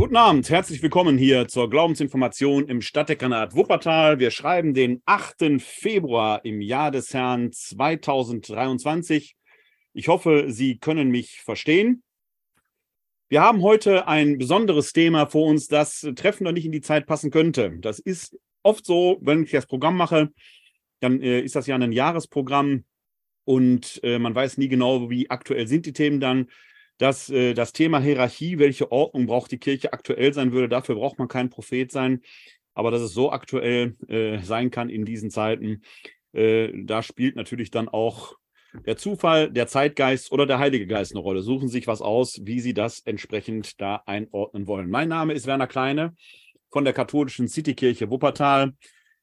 Guten Abend, herzlich willkommen hier zur Glaubensinformation im Stadtdekanat Wuppertal. Wir schreiben den 8. Februar im Jahr des Herrn 2023. Ich hoffe, Sie können mich verstehen. Wir haben heute ein besonderes Thema vor uns, das treffender nicht in die Zeit passen könnte. Das ist oft so, wenn ich das Programm mache, dann äh, ist das ja ein Jahresprogramm und äh, man weiß nie genau, wie aktuell sind die Themen dann dass äh, das Thema Hierarchie, welche Ordnung braucht die Kirche aktuell sein würde, dafür braucht man kein Prophet sein. Aber dass es so aktuell äh, sein kann in diesen Zeiten, äh, da spielt natürlich dann auch der Zufall, der Zeitgeist oder der Heilige Geist eine Rolle. Suchen sich was aus, wie sie das entsprechend da einordnen wollen. Mein Name ist Werner Kleine von der katholischen Citykirche Wuppertal.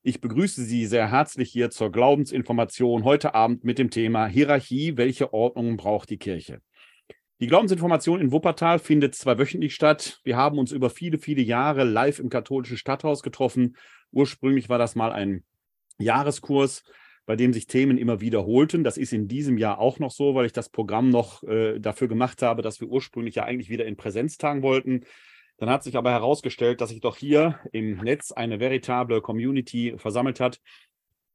Ich begrüße Sie sehr herzlich hier zur Glaubensinformation heute Abend mit dem Thema Hierarchie. Welche Ordnung braucht die Kirche? Die Glaubensinformation in Wuppertal findet zweiwöchentlich statt. Wir haben uns über viele, viele Jahre live im katholischen Stadthaus getroffen. Ursprünglich war das mal ein Jahreskurs, bei dem sich Themen immer wiederholten. Das ist in diesem Jahr auch noch so, weil ich das Programm noch äh, dafür gemacht habe, dass wir ursprünglich ja eigentlich wieder in Präsenz tagen wollten. Dann hat sich aber herausgestellt, dass sich doch hier im Netz eine veritable Community versammelt hat,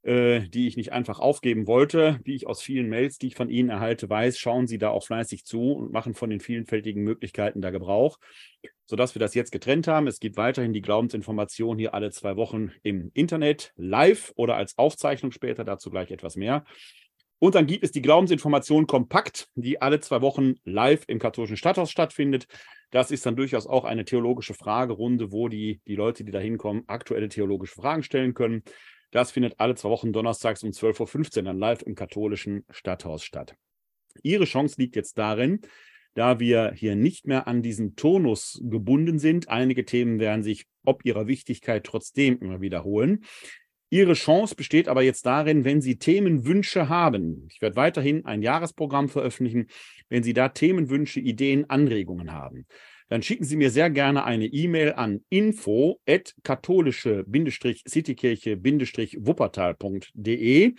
die ich nicht einfach aufgeben wollte. Wie ich aus vielen Mails, die ich von Ihnen erhalte, weiß, schauen Sie da auch fleißig zu und machen von den vielfältigen Möglichkeiten da Gebrauch, sodass wir das jetzt getrennt haben. Es gibt weiterhin die Glaubensinformation hier alle zwei Wochen im Internet, live oder als Aufzeichnung später, dazu gleich etwas mehr. Und dann gibt es die Glaubensinformation kompakt, die alle zwei Wochen live im katholischen Stadthaus stattfindet. Das ist dann durchaus auch eine theologische Fragerunde, wo die, die Leute, die da hinkommen, aktuelle theologische Fragen stellen können. Das findet alle zwei Wochen donnerstags um 12.15 Uhr dann live im katholischen Stadthaus statt. Ihre Chance liegt jetzt darin, da wir hier nicht mehr an diesen Tonus gebunden sind. Einige Themen werden sich ob ihrer Wichtigkeit trotzdem immer wiederholen. Ihre Chance besteht aber jetzt darin, wenn Sie Themenwünsche haben. Ich werde weiterhin ein Jahresprogramm veröffentlichen, wenn Sie da Themenwünsche, Ideen, Anregungen haben dann schicken Sie mir sehr gerne eine E-Mail an info at katholische-citykirche-wuppertal.de.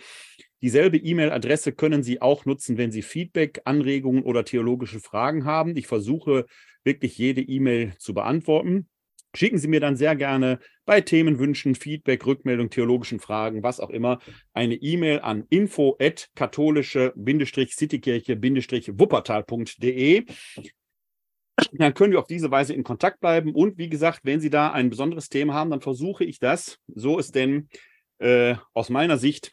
Dieselbe E-Mail-Adresse können Sie auch nutzen, wenn Sie Feedback, Anregungen oder theologische Fragen haben. Ich versuche wirklich jede E-Mail zu beantworten. Schicken Sie mir dann sehr gerne bei Themenwünschen, Feedback, Rückmeldung, theologischen Fragen, was auch immer, eine E-Mail an info at katholische-citykirche-wuppertal.de dann können wir auf diese Weise in Kontakt bleiben. Und wie gesagt, wenn Sie da ein besonderes Thema haben, dann versuche ich das, so es denn äh, aus meiner Sicht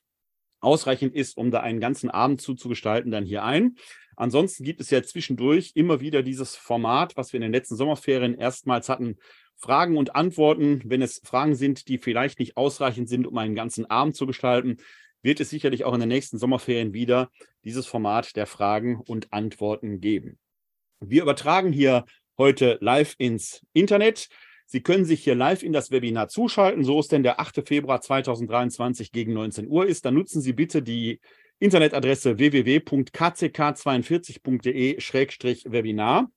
ausreichend ist, um da einen ganzen Abend zuzugestalten, dann hier ein. Ansonsten gibt es ja zwischendurch immer wieder dieses Format, was wir in den letzten Sommerferien erstmals hatten, Fragen und Antworten. Wenn es Fragen sind, die vielleicht nicht ausreichend sind, um einen ganzen Abend zu gestalten, wird es sicherlich auch in den nächsten Sommerferien wieder dieses Format der Fragen und Antworten geben. Wir übertragen hier heute live ins Internet. Sie können sich hier live in das Webinar zuschalten. So ist denn der 8. Februar 2023 gegen 19 Uhr ist. Dann nutzen Sie bitte die Internetadresse www.kck42.de-webinar.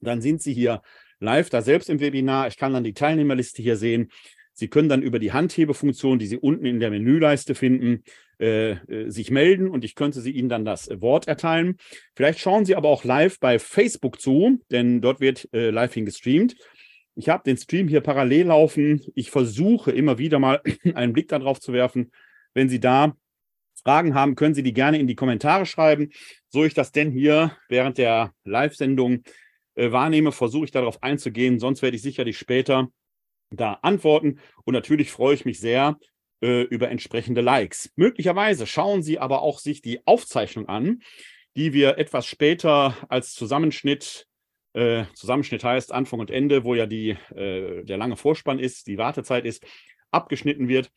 Dann sind Sie hier live da selbst im Webinar. Ich kann dann die Teilnehmerliste hier sehen. Sie können dann über die Handhebefunktion, die Sie unten in der Menüleiste finden, äh, äh, sich melden und ich könnte Sie Ihnen dann das Wort erteilen. Vielleicht schauen Sie aber auch live bei Facebook zu, denn dort wird äh, live hingestreamt. Ich habe den Stream hier parallel laufen. Ich versuche immer wieder mal einen Blick darauf zu werfen. Wenn Sie da Fragen haben, können Sie die gerne in die Kommentare schreiben. So ich das denn hier während der Live-Sendung äh, wahrnehme, versuche ich darauf einzugehen. Sonst werde ich sicherlich später da antworten. Und natürlich freue ich mich sehr äh, über entsprechende Likes. Möglicherweise schauen Sie aber auch sich die Aufzeichnung an, die wir etwas später als Zusammenschnitt äh, Zusammenschnitt heißt Anfang und Ende, wo ja die, äh, der lange Vorspann ist, die Wartezeit ist, abgeschnitten wird.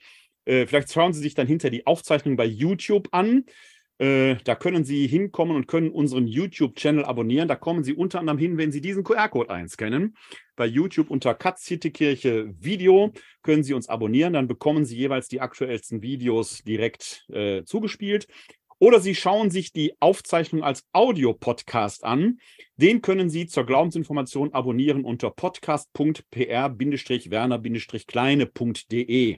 Äh, vielleicht schauen Sie sich dann hinter die Aufzeichnung bei YouTube an. Äh, da können Sie hinkommen und können unseren YouTube-Channel abonnieren. Da kommen Sie unter anderem hin, wenn Sie diesen QR-Code einscannen. Bei YouTube unter Kirche Video können Sie uns abonnieren. Dann bekommen Sie jeweils die aktuellsten Videos direkt äh, zugespielt. Oder Sie schauen sich die Aufzeichnung als Audio-Podcast an. Den können Sie zur Glaubensinformation abonnieren unter podcast.pr-werner-kleine.de.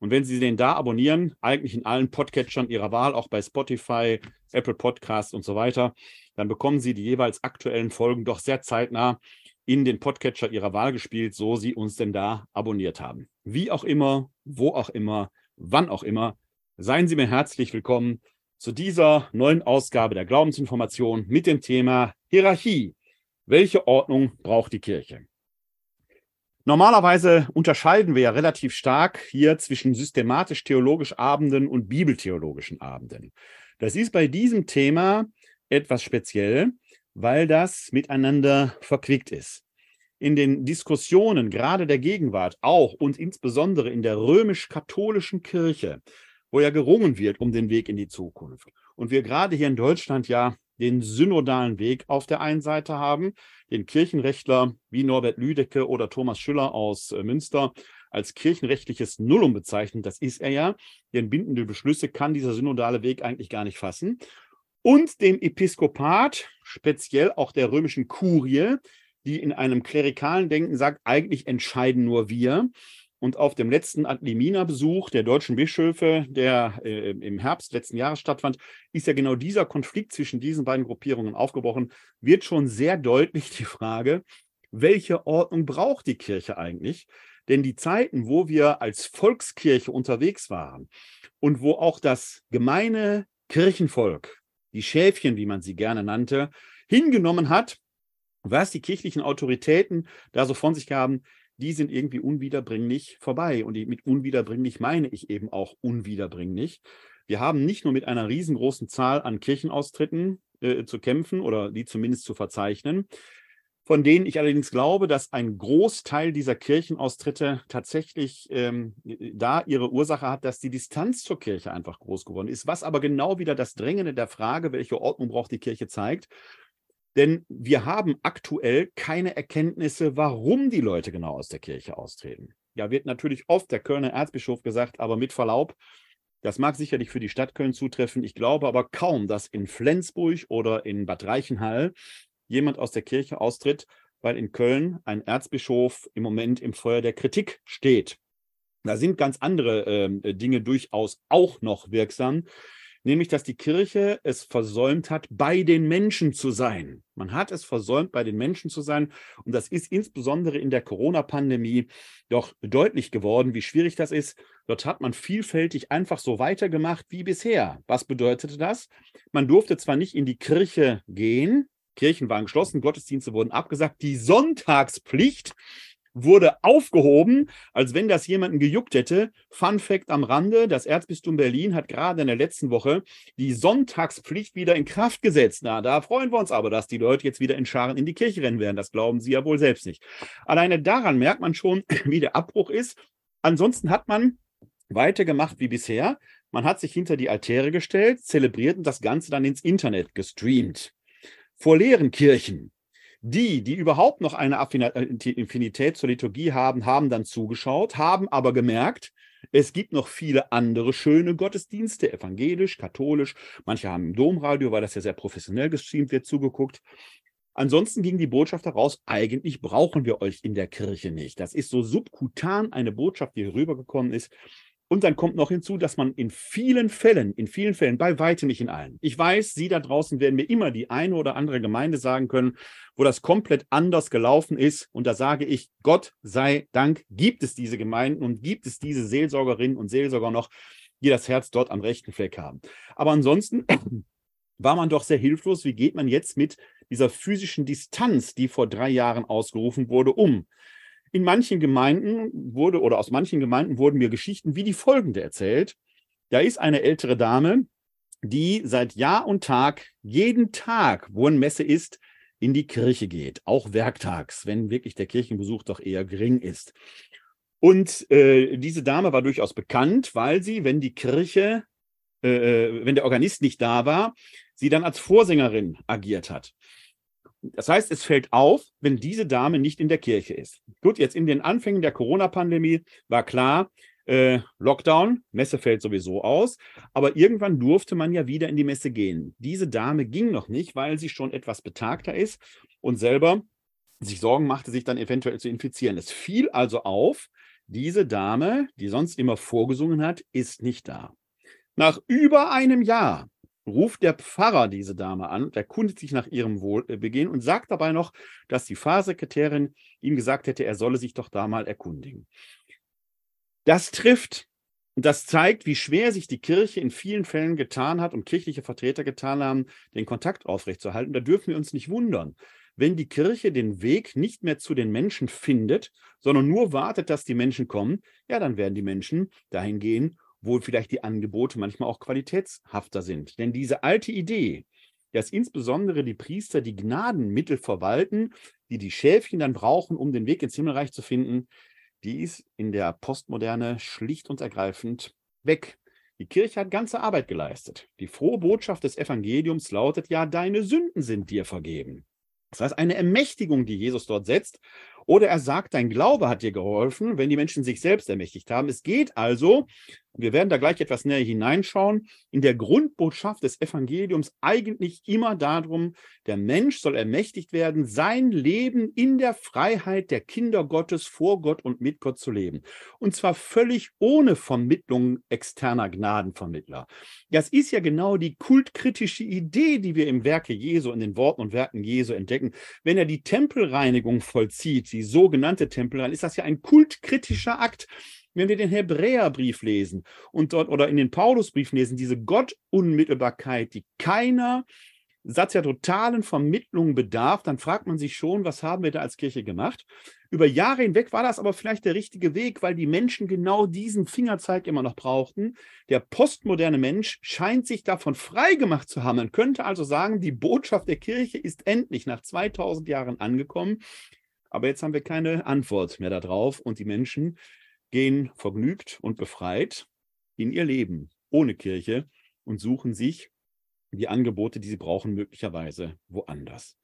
Und wenn Sie den da abonnieren, eigentlich in allen Podcatchern Ihrer Wahl, auch bei Spotify, Apple Podcasts und so weiter, dann bekommen Sie die jeweils aktuellen Folgen doch sehr zeitnah in den Podcatcher Ihrer Wahl gespielt, so Sie uns denn da abonniert haben. Wie auch immer, wo auch immer, wann auch immer, seien Sie mir herzlich willkommen zu dieser neuen Ausgabe der Glaubensinformation mit dem Thema Hierarchie. Welche Ordnung braucht die Kirche? Normalerweise unterscheiden wir ja relativ stark hier zwischen systematisch-theologisch Abenden und bibeltheologischen Abenden. Das ist bei diesem Thema etwas speziell, weil das miteinander verquickt ist. In den Diskussionen gerade der Gegenwart, auch und insbesondere in der römisch-katholischen Kirche, wo ja gerungen wird um den Weg in die Zukunft. Und wir gerade hier in Deutschland ja den synodalen Weg auf der einen Seite haben, den Kirchenrechtler wie Norbert Lüdecke oder Thomas Schüller aus äh, Münster als kirchenrechtliches Nullum bezeichnen. Das ist er ja. Denn bindende Beschlüsse kann dieser synodale Weg eigentlich gar nicht fassen. Und dem Episkopat, speziell auch der römischen Kurie, die in einem klerikalen Denken sagt, eigentlich entscheiden nur wir. Und auf dem letzten Adlimina-Besuch der deutschen Bischöfe, der äh, im Herbst letzten Jahres stattfand, ist ja genau dieser Konflikt zwischen diesen beiden Gruppierungen aufgebrochen. Wird schon sehr deutlich die Frage, welche Ordnung braucht die Kirche eigentlich? Denn die Zeiten, wo wir als Volkskirche unterwegs waren und wo auch das gemeine Kirchenvolk, die Schäfchen, wie man sie gerne nannte, hingenommen hat, was die kirchlichen Autoritäten da so von sich gaben, die sind irgendwie unwiederbringlich vorbei. Und mit unwiederbringlich meine ich eben auch unwiederbringlich. Wir haben nicht nur mit einer riesengroßen Zahl an Kirchenaustritten äh, zu kämpfen oder die zumindest zu verzeichnen, von denen ich allerdings glaube, dass ein Großteil dieser Kirchenaustritte tatsächlich ähm, da ihre Ursache hat, dass die Distanz zur Kirche einfach groß geworden ist, was aber genau wieder das Drängende der Frage, welche Ordnung braucht die Kirche, zeigt. Denn wir haben aktuell keine Erkenntnisse, warum die Leute genau aus der Kirche austreten. Ja, wird natürlich oft der Kölner Erzbischof gesagt, aber mit Verlaub, das mag sicherlich für die Stadt Köln zutreffen. Ich glaube aber kaum, dass in Flensburg oder in Bad Reichenhall jemand aus der Kirche austritt, weil in Köln ein Erzbischof im Moment im Feuer der Kritik steht. Da sind ganz andere äh, Dinge durchaus auch noch wirksam nämlich dass die Kirche es versäumt hat, bei den Menschen zu sein. Man hat es versäumt, bei den Menschen zu sein. Und das ist insbesondere in der Corona-Pandemie doch deutlich geworden, wie schwierig das ist. Dort hat man vielfältig einfach so weitergemacht wie bisher. Was bedeutete das? Man durfte zwar nicht in die Kirche gehen, Kirchen waren geschlossen, Gottesdienste wurden abgesagt, die Sonntagspflicht wurde aufgehoben, als wenn das jemanden gejuckt hätte. Fun Fact am Rande: Das Erzbistum Berlin hat gerade in der letzten Woche die Sonntagspflicht wieder in Kraft gesetzt. Na, da freuen wir uns aber, dass die Leute jetzt wieder in Scharen in die Kirche rennen werden. Das glauben sie ja wohl selbst nicht. Alleine daran merkt man schon, wie der Abbruch ist. Ansonsten hat man weitergemacht wie bisher. Man hat sich hinter die Altäre gestellt, zelebriert und das Ganze dann ins Internet gestreamt. Vor leeren Kirchen die, die überhaupt noch eine Affinität zur Liturgie haben, haben dann zugeschaut, haben aber gemerkt, es gibt noch viele andere schöne Gottesdienste, evangelisch, katholisch. Manche haben im Domradio, weil das ja sehr professionell gestreamt wird, zugeguckt. Ansonsten ging die Botschaft heraus, eigentlich brauchen wir euch in der Kirche nicht. Das ist so subkutan eine Botschaft, die rübergekommen ist. Und dann kommt noch hinzu, dass man in vielen Fällen, in vielen Fällen, bei weitem nicht in allen. Ich weiß, Sie da draußen werden mir immer die eine oder andere Gemeinde sagen können, wo das komplett anders gelaufen ist. Und da sage ich, Gott sei Dank gibt es diese Gemeinden und gibt es diese Seelsorgerinnen und Seelsorger noch, die das Herz dort am rechten Fleck haben. Aber ansonsten war man doch sehr hilflos. Wie geht man jetzt mit dieser physischen Distanz, die vor drei Jahren ausgerufen wurde, um? In manchen Gemeinden wurde oder aus manchen Gemeinden wurden mir Geschichten wie die folgende erzählt. Da ist eine ältere Dame, die seit Jahr und Tag, jeden Tag, wo eine Messe ist, in die Kirche geht, auch werktags, wenn wirklich der Kirchenbesuch doch eher gering ist. Und äh, diese Dame war durchaus bekannt, weil sie, wenn die Kirche, äh, äh wenn der Organist nicht da war, sie dann als Vorsängerin agiert hat. Das heißt, es fällt auf, wenn diese Dame nicht in der Kirche ist. Gut, jetzt in den Anfängen der Corona-Pandemie war klar, äh, Lockdown, Messe fällt sowieso aus, aber irgendwann durfte man ja wieder in die Messe gehen. Diese Dame ging noch nicht, weil sie schon etwas betagter ist und selber sich Sorgen machte, sich dann eventuell zu infizieren. Es fiel also auf, diese Dame, die sonst immer vorgesungen hat, ist nicht da. Nach über einem Jahr ruft der Pfarrer diese Dame an und erkundigt sich nach ihrem Wohlbegehen und sagt dabei noch, dass die Pfarrsekretärin ihm gesagt hätte, er solle sich doch da mal erkundigen. Das trifft und das zeigt, wie schwer sich die Kirche in vielen Fällen getan hat und kirchliche Vertreter getan haben, den Kontakt aufrechtzuerhalten. Da dürfen wir uns nicht wundern. Wenn die Kirche den Weg nicht mehr zu den Menschen findet, sondern nur wartet, dass die Menschen kommen, ja, dann werden die Menschen dahin gehen, wo vielleicht die Angebote manchmal auch qualitätshafter sind. Denn diese alte Idee, dass insbesondere die Priester die Gnadenmittel verwalten, die die Schäfchen dann brauchen, um den Weg ins Himmelreich zu finden, die ist in der Postmoderne schlicht und ergreifend weg. Die Kirche hat ganze Arbeit geleistet. Die frohe Botschaft des Evangeliums lautet ja, deine Sünden sind dir vergeben. Das heißt, eine Ermächtigung, die Jesus dort setzt, oder er sagt, dein Glaube hat dir geholfen, wenn die Menschen sich selbst ermächtigt haben. Es geht also, wir werden da gleich etwas näher hineinschauen, in der Grundbotschaft des Evangeliums eigentlich immer darum, der Mensch soll ermächtigt werden, sein Leben in der Freiheit der Kinder Gottes vor Gott und mit Gott zu leben. Und zwar völlig ohne Vermittlung externer Gnadenvermittler. Das ist ja genau die kultkritische Idee, die wir im Werke Jesu, in den Worten und Werken Jesu entdecken. Wenn er die Tempelreinigung vollzieht, die sogenannte Tempelreinigung, ist das ja ein kultkritischer Akt. Wenn wir den Hebräerbrief lesen und dort oder in den Paulusbrief lesen, diese Gottunmittelbarkeit, die keiner sazerdotalen Vermittlung bedarf, dann fragt man sich schon, was haben wir da als Kirche gemacht? Über Jahre hinweg war das aber vielleicht der richtige Weg, weil die Menschen genau diesen Fingerzeig immer noch brauchten. Der postmoderne Mensch scheint sich davon frei gemacht zu haben. Man könnte also sagen, die Botschaft der Kirche ist endlich nach 2000 Jahren angekommen. Aber jetzt haben wir keine Antwort mehr darauf und die Menschen gehen vergnügt und befreit in ihr Leben ohne Kirche und suchen sich die Angebote, die sie brauchen, möglicherweise woanders.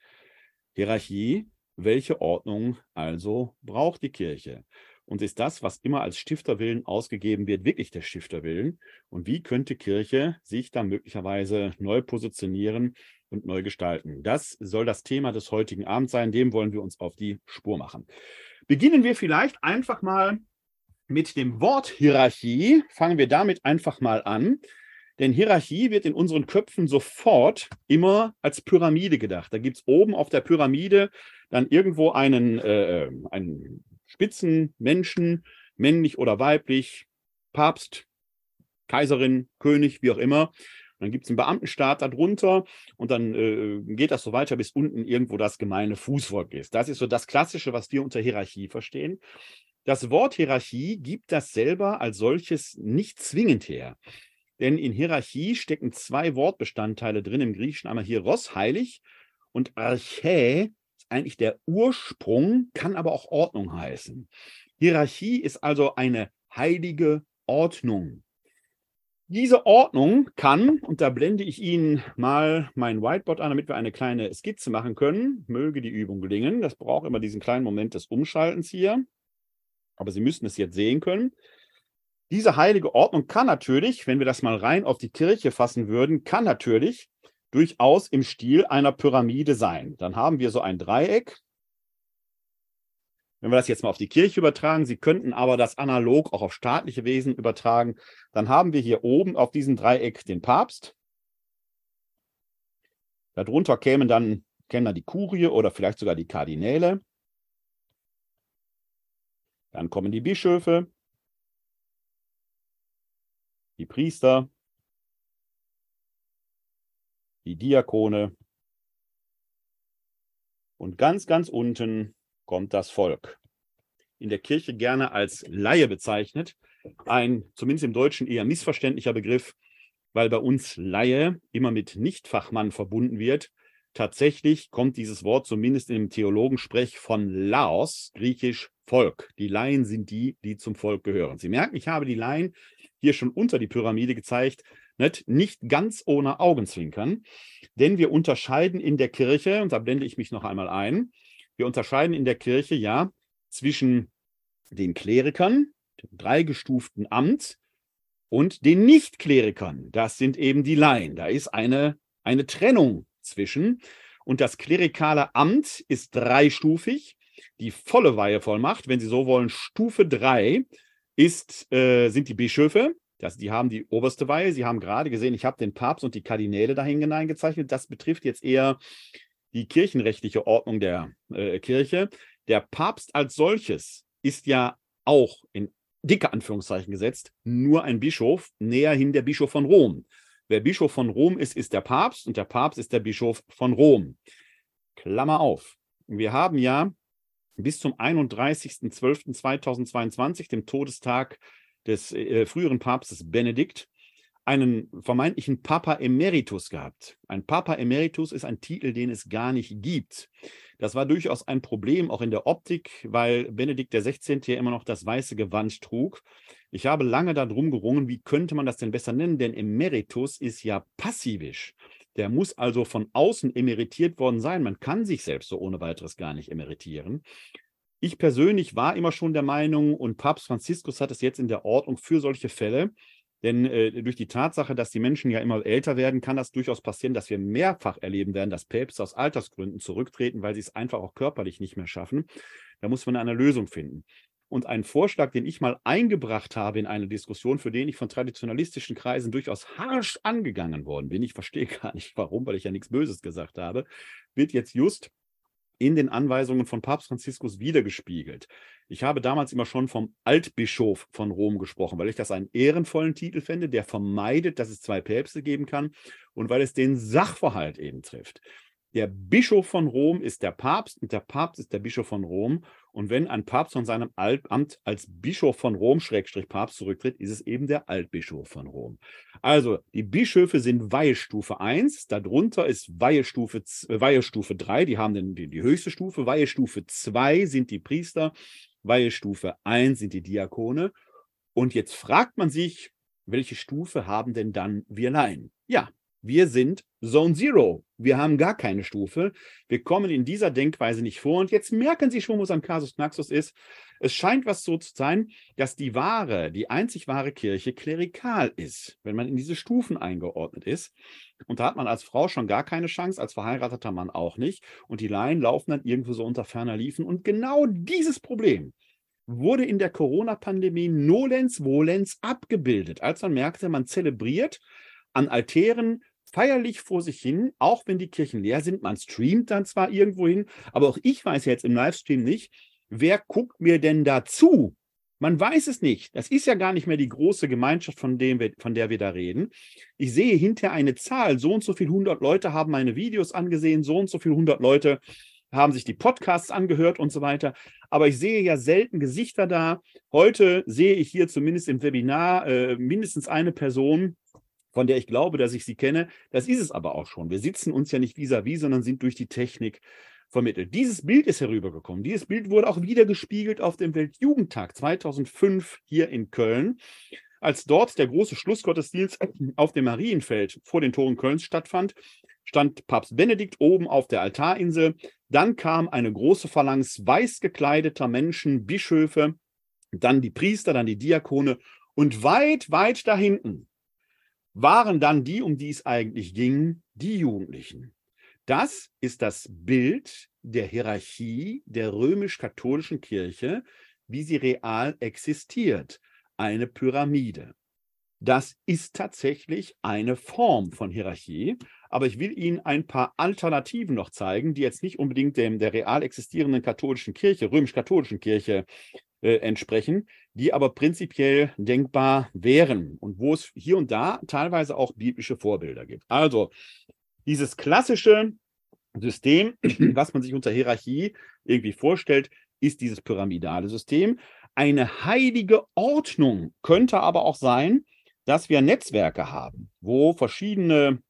Hierarchie, welche Ordnung also braucht die Kirche? Und ist das, was immer als Stifterwillen ausgegeben wird, wirklich der Stifterwillen? Und wie könnte Kirche sich da möglicherweise neu positionieren und neu gestalten? Das soll das Thema des heutigen Abends sein. Dem wollen wir uns auf die Spur machen. Beginnen wir vielleicht einfach mal mit dem Wort Hierarchie. Fangen wir damit einfach mal an. Denn Hierarchie wird in unseren Köpfen sofort immer als Pyramide gedacht. Da gibt es oben auf der Pyramide dann irgendwo einen, äh, einen Spitzenmenschen, männlich oder weiblich, Papst, Kaiserin, König, wie auch immer. Und dann gibt es einen Beamtenstaat darunter und dann äh, geht das so weiter, bis unten irgendwo das gemeine Fußvolk ist. Das ist so das Klassische, was wir unter Hierarchie verstehen. Das Wort Hierarchie gibt das selber als solches nicht zwingend her. Denn in Hierarchie stecken zwei Wortbestandteile drin im Griechischen. Einmal Hieros, heilig, und Archä eigentlich der Ursprung, kann aber auch Ordnung heißen. Hierarchie ist also eine heilige Ordnung. Diese Ordnung kann, und da blende ich Ihnen mal mein Whiteboard an, damit wir eine kleine Skizze machen können, möge die Übung gelingen. Das braucht immer diesen kleinen Moment des Umschaltens hier. Aber Sie müssen es jetzt sehen können. Diese heilige Ordnung kann natürlich, wenn wir das mal rein auf die Kirche fassen würden, kann natürlich durchaus im Stil einer Pyramide sein. Dann haben wir so ein Dreieck. Wenn wir das jetzt mal auf die Kirche übertragen, Sie könnten aber das analog auch auf staatliche Wesen übertragen, dann haben wir hier oben auf diesem Dreieck den Papst. Darunter kämen dann, kennen wir die Kurie oder vielleicht sogar die Kardinäle. Dann kommen die Bischöfe, die Priester, die Diakone. Und ganz, ganz unten kommt das Volk. In der Kirche gerne als Laie bezeichnet. Ein zumindest im Deutschen eher missverständlicher Begriff, weil bei uns Laie immer mit Nichtfachmann verbunden wird. Tatsächlich kommt dieses Wort zumindest im Theologensprech von Laos, griechisch Volk. Die Laien sind die, die zum Volk gehören. Sie merken, ich habe die Laien hier schon unter die Pyramide gezeigt, nicht, nicht ganz ohne Augenzwinkern, denn wir unterscheiden in der Kirche, und da blende ich mich noch einmal ein, wir unterscheiden in der Kirche ja zwischen den Klerikern, dem dreigestuften Amt, und den Nichtklerikern. Das sind eben die Laien. Da ist eine, eine Trennung zwischen. Und das klerikale Amt ist dreistufig. Die volle Weihevollmacht, wenn Sie so wollen, Stufe 3 ist, äh, sind die Bischöfe, Das, die haben die oberste Weihe. Sie haben gerade gesehen, ich habe den Papst und die Kardinäle dahin hineingezeichnet. Das betrifft jetzt eher die kirchenrechtliche Ordnung der äh, Kirche. Der Papst als solches ist ja auch in dicke Anführungszeichen gesetzt, nur ein Bischof, näherhin der Bischof von Rom. Wer Bischof von Rom ist, ist der Papst und der Papst ist der Bischof von Rom. Klammer auf. Wir haben ja bis zum 31.12.2022, dem Todestag des äh, früheren Papstes Benedikt, einen vermeintlichen Papa Emeritus gehabt. Ein Papa Emeritus ist ein Titel, den es gar nicht gibt. Das war durchaus ein Problem, auch in der Optik, weil Benedikt XVI. ja immer noch das weiße Gewand trug. Ich habe lange darum gerungen, wie könnte man das denn besser nennen, denn Emeritus ist ja passivisch. Der muss also von außen emeritiert worden sein. Man kann sich selbst so ohne weiteres gar nicht emeritieren. Ich persönlich war immer schon der Meinung, und Papst Franziskus hat es jetzt in der Ordnung für solche Fälle, denn äh, durch die Tatsache, dass die Menschen ja immer älter werden, kann das durchaus passieren, dass wir mehrfach erleben werden, dass Päpste aus Altersgründen zurücktreten, weil sie es einfach auch körperlich nicht mehr schaffen. Da muss man eine Lösung finden. Und ein Vorschlag, den ich mal eingebracht habe in eine Diskussion, für den ich von traditionalistischen Kreisen durchaus harsch angegangen worden bin, ich verstehe gar nicht warum, weil ich ja nichts Böses gesagt habe, wird jetzt just in den Anweisungen von Papst Franziskus wiedergespiegelt. Ich habe damals immer schon vom Altbischof von Rom gesprochen, weil ich das einen ehrenvollen Titel fände, der vermeidet, dass es zwei Päpste geben kann und weil es den Sachverhalt eben trifft. Der Bischof von Rom ist der Papst und der Papst ist der Bischof von Rom. Und wenn ein Papst von seinem Amt als Bischof von Rom, Schrägstrich Papst, zurücktritt, ist es eben der Altbischof von Rom. Also die Bischöfe sind Weihestufe 1, darunter ist Weihestufe, Weihestufe 3, die haben den, die, die höchste Stufe. Weihestufe 2 sind die Priester, Weihestufe 1 sind die Diakone. Und jetzt fragt man sich, welche Stufe haben denn dann wir Laien? Ja, wir sind Zone Zero. Wir haben gar keine Stufe. Wir kommen in dieser Denkweise nicht vor. Und jetzt merken Sie schon, wo es am Kasus Knaxus ist. Es scheint was so zu sein, dass die wahre, die einzig wahre Kirche klerikal ist, wenn man in diese Stufen eingeordnet ist. Und da hat man als Frau schon gar keine Chance, als verheirateter Mann auch nicht. Und die Laien laufen dann irgendwo so unter ferner Liefen. Und genau dieses Problem wurde in der Corona-Pandemie nolens volens abgebildet, als man merkte, man zelebriert an Altären feierlich vor sich hin, auch wenn die Kirchen leer sind. Man streamt dann zwar irgendwo hin, aber auch ich weiß jetzt im Livestream nicht, wer guckt mir denn dazu? Man weiß es nicht. Das ist ja gar nicht mehr die große Gemeinschaft, von, wir, von der wir da reden. Ich sehe hinter eine Zahl, so und so viel hundert Leute haben meine Videos angesehen, so und so viel hundert Leute haben sich die Podcasts angehört und so weiter. Aber ich sehe ja selten Gesichter da. Heute sehe ich hier zumindest im Webinar äh, mindestens eine Person, von der ich glaube, dass ich sie kenne. Das ist es aber auch schon. Wir sitzen uns ja nicht vis-à-vis, -vis, sondern sind durch die Technik vermittelt. Dieses Bild ist herübergekommen. Dieses Bild wurde auch wieder gespiegelt auf dem Weltjugendtag 2005 hier in Köln. Als dort der große Schlussgottesdienst auf dem Marienfeld vor den Toren Kölns stattfand, stand Papst Benedikt oben auf der Altarinsel. Dann kam eine große Phalanx weiß gekleideter Menschen, Bischöfe, dann die Priester, dann die Diakone und weit, weit da hinten waren dann die, um die es eigentlich ging, die Jugendlichen. Das ist das Bild der Hierarchie der römisch-katholischen Kirche, wie sie real existiert. Eine Pyramide. Das ist tatsächlich eine Form von Hierarchie, aber ich will Ihnen ein paar Alternativen noch zeigen, die jetzt nicht unbedingt dem der real existierenden katholischen Kirche, römisch-katholischen Kirche äh, entsprechen, die aber prinzipiell denkbar wären und wo es hier und da teilweise auch biblische Vorbilder gibt. Also dieses klassische System, was man sich unter Hierarchie irgendwie vorstellt, ist dieses pyramidale System. Eine heilige Ordnung könnte aber auch sein, dass wir Netzwerke haben, wo verschiedene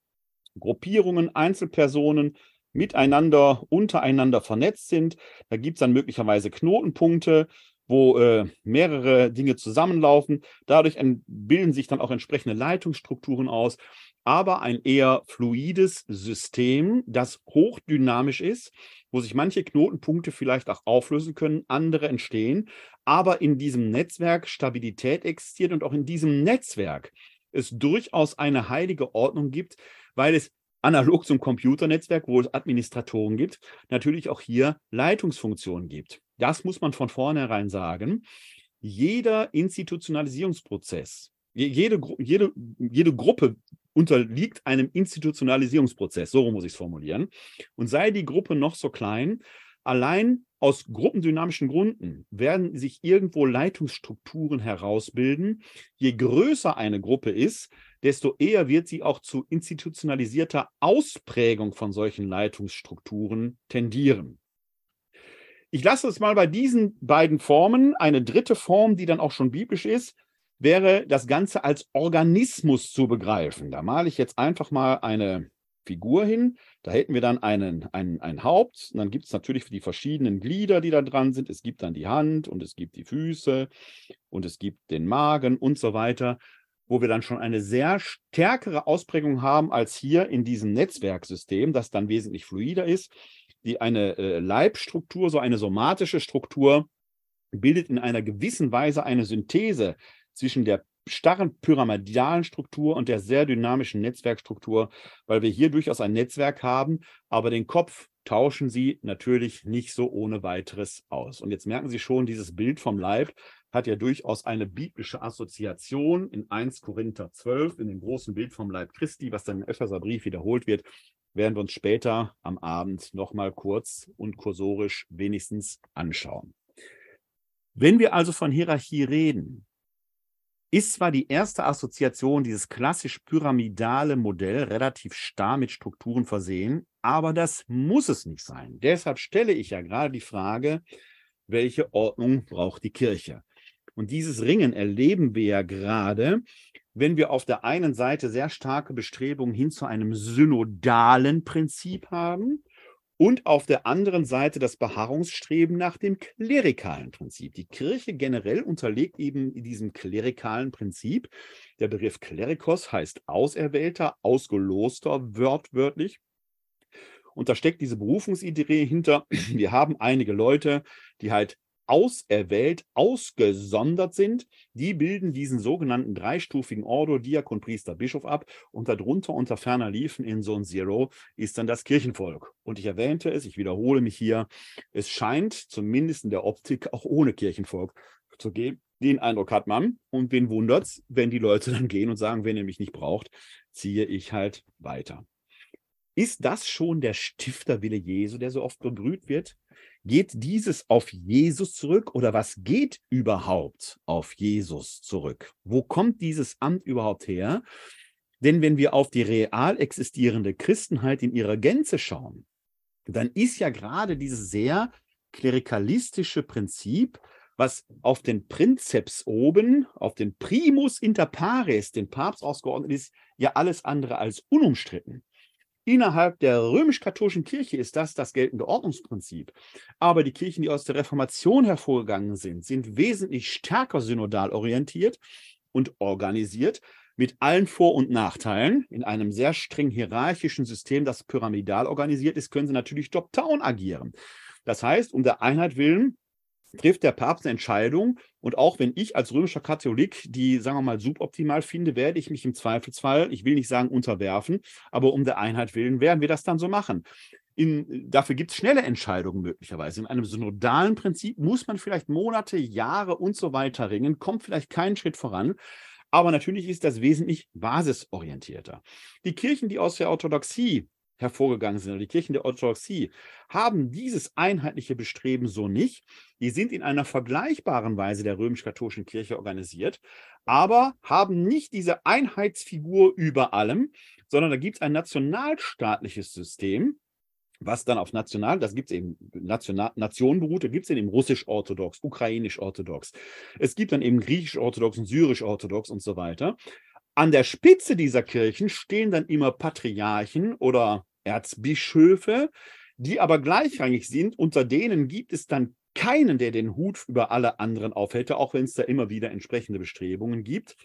Gruppierungen, Einzelpersonen miteinander, untereinander vernetzt sind. Da gibt es dann möglicherweise Knotenpunkte, wo äh, mehrere Dinge zusammenlaufen. Dadurch bilden sich dann auch entsprechende Leitungsstrukturen aus, aber ein eher fluides System, das hochdynamisch ist, wo sich manche Knotenpunkte vielleicht auch auflösen können, andere entstehen, aber in diesem Netzwerk Stabilität existiert und auch in diesem Netzwerk es durchaus eine heilige Ordnung gibt, weil es analog zum Computernetzwerk, wo es Administratoren gibt, natürlich auch hier Leitungsfunktionen gibt. Das muss man von vornherein sagen. Jeder Institutionalisierungsprozess Jede, jede, jede Gruppe unterliegt einem Institutionalisierungsprozess, so muss ich es formulieren. Und sei die Gruppe noch so klein, allein aus gruppendynamischen Gründen werden sich irgendwo Leitungsstrukturen herausbilden. Je größer eine Gruppe ist, desto eher wird sie auch zu institutionalisierter Ausprägung von solchen Leitungsstrukturen tendieren. Ich lasse es mal bei diesen beiden Formen. Eine dritte Form, die dann auch schon biblisch ist, wäre das Ganze als Organismus zu begreifen. Da male ich jetzt einfach mal eine Figur hin. Da hätten wir dann einen, einen, ein Haupt. Und dann gibt es natürlich für die verschiedenen Glieder, die da dran sind. Es gibt dann die Hand und es gibt die Füße und es gibt den Magen und so weiter, wo wir dann schon eine sehr stärkere Ausprägung haben als hier in diesem Netzwerksystem, das dann wesentlich fluider ist. Die eine äh, Leibstruktur, so eine somatische Struktur, bildet in einer gewissen Weise eine Synthese zwischen der starren pyramidalen Struktur und der sehr dynamischen Netzwerkstruktur, weil wir hier durchaus ein Netzwerk haben, aber den Kopf tauschen sie natürlich nicht so ohne weiteres aus. Und jetzt merken Sie schon, dieses Bild vom Leib hat ja durchaus eine biblische Assoziation in 1 Korinther 12, in dem großen Bild vom Leib Christi, was dann im Epheserbrief wiederholt wird, werden wir uns später am Abend nochmal kurz und kursorisch wenigstens anschauen. Wenn wir also von Hierarchie reden, ist zwar die erste Assoziation, dieses klassisch pyramidale Modell, relativ starr mit Strukturen versehen, aber das muss es nicht sein. Deshalb stelle ich ja gerade die Frage, welche Ordnung braucht die Kirche? Und dieses Ringen erleben wir ja gerade, wenn wir auf der einen Seite sehr starke Bestrebungen hin zu einem synodalen Prinzip haben und auf der anderen Seite das Beharrungsstreben nach dem klerikalen Prinzip. Die Kirche generell unterlegt eben diesem klerikalen Prinzip. Der Begriff Klerikos heißt Auserwählter, Ausgeloster, wörtwörtlich. Und da steckt diese Berufungsidee hinter. Wir haben einige Leute, die halt auserwählt, ausgesondert sind, die bilden diesen sogenannten dreistufigen Ordo, Diakon, Priester, Bischof ab und darunter unter ferner Liefen in Zone Zero ist dann das Kirchenvolk. Und ich erwähnte es, ich wiederhole mich hier, es scheint zumindest in der Optik auch ohne Kirchenvolk zu gehen. Den Eindruck hat man und wen wundert's, wenn die Leute dann gehen und sagen, wenn ihr mich nicht braucht, ziehe ich halt weiter. Ist das schon der Stifterwille Jesu, der so oft bebrüht wird? Geht dieses auf Jesus zurück oder was geht überhaupt auf Jesus zurück? Wo kommt dieses Amt überhaupt her? Denn wenn wir auf die real existierende Christenheit in ihrer Gänze schauen, dann ist ja gerade dieses sehr klerikalistische Prinzip, was auf den Prinzeps oben, auf den Primus inter pares, den Papst ausgeordnet ist, ja alles andere als unumstritten. Innerhalb der römisch-katholischen Kirche ist das das geltende Ordnungsprinzip. Aber die Kirchen, die aus der Reformation hervorgegangen sind, sind wesentlich stärker synodal orientiert und organisiert mit allen Vor- und Nachteilen. In einem sehr streng hierarchischen System, das pyramidal organisiert ist, können sie natürlich top-down agieren. Das heißt, um der Einheit willen trifft der Papst eine Entscheidung. Und auch wenn ich als römischer Katholik die, sagen wir mal, suboptimal finde, werde ich mich im Zweifelsfall, ich will nicht sagen unterwerfen, aber um der Einheit willen werden wir das dann so machen. In, dafür gibt es schnelle Entscheidungen möglicherweise. In einem synodalen Prinzip muss man vielleicht Monate, Jahre und so weiter ringen, kommt vielleicht keinen Schritt voran. Aber natürlich ist das wesentlich basisorientierter. Die Kirchen, die aus der Orthodoxie hervorgegangen sind, die Kirchen der Orthodoxie, haben dieses einheitliche Bestreben so nicht. Die sind in einer vergleichbaren Weise der römisch-katholischen Kirche organisiert, aber haben nicht diese Einheitsfigur über allem, sondern da gibt es ein nationalstaatliches System, was dann auf national, das gibt es eben national, Nationen beruht, da gibt es eben russisch-orthodox, ukrainisch-orthodox. Es gibt dann eben griechisch-orthodox und syrisch-orthodox und so weiter. An der Spitze dieser Kirchen stehen dann immer Patriarchen oder Erzbischöfe, die aber gleichrangig sind. Unter denen gibt es dann keinen, der den Hut über alle anderen aufhält, auch wenn es da immer wieder entsprechende Bestrebungen gibt.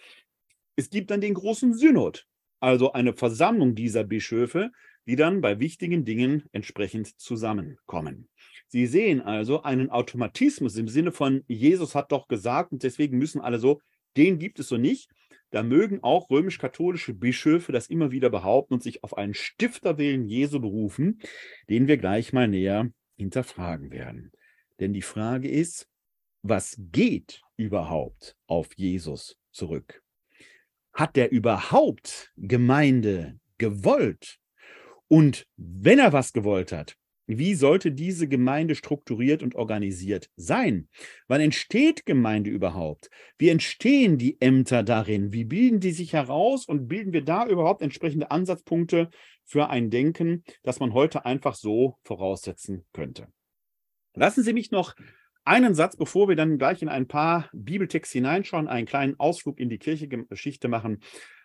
Es gibt dann den großen Synod, also eine Versammlung dieser Bischöfe, die dann bei wichtigen Dingen entsprechend zusammenkommen. Sie sehen also einen Automatismus im Sinne von, Jesus hat doch gesagt und deswegen müssen alle so, den gibt es so nicht. Da mögen auch römisch-katholische Bischöfe das immer wieder behaupten und sich auf einen Stifterwillen Jesu berufen, den wir gleich mal näher hinterfragen werden. Denn die Frage ist, was geht überhaupt auf Jesus zurück? hat der überhaupt Gemeinde gewollt? Und wenn er was gewollt hat, wie sollte diese Gemeinde strukturiert und organisiert sein? Wann entsteht Gemeinde überhaupt? Wie entstehen die Ämter darin? Wie bilden die sich heraus und bilden wir da überhaupt entsprechende Ansatzpunkte für ein Denken, das man heute einfach so voraussetzen könnte? Lassen Sie mich noch einen Satz, bevor wir dann gleich in ein paar Bibeltexte hineinschauen, einen kleinen Ausflug in die Kirchengeschichte machen.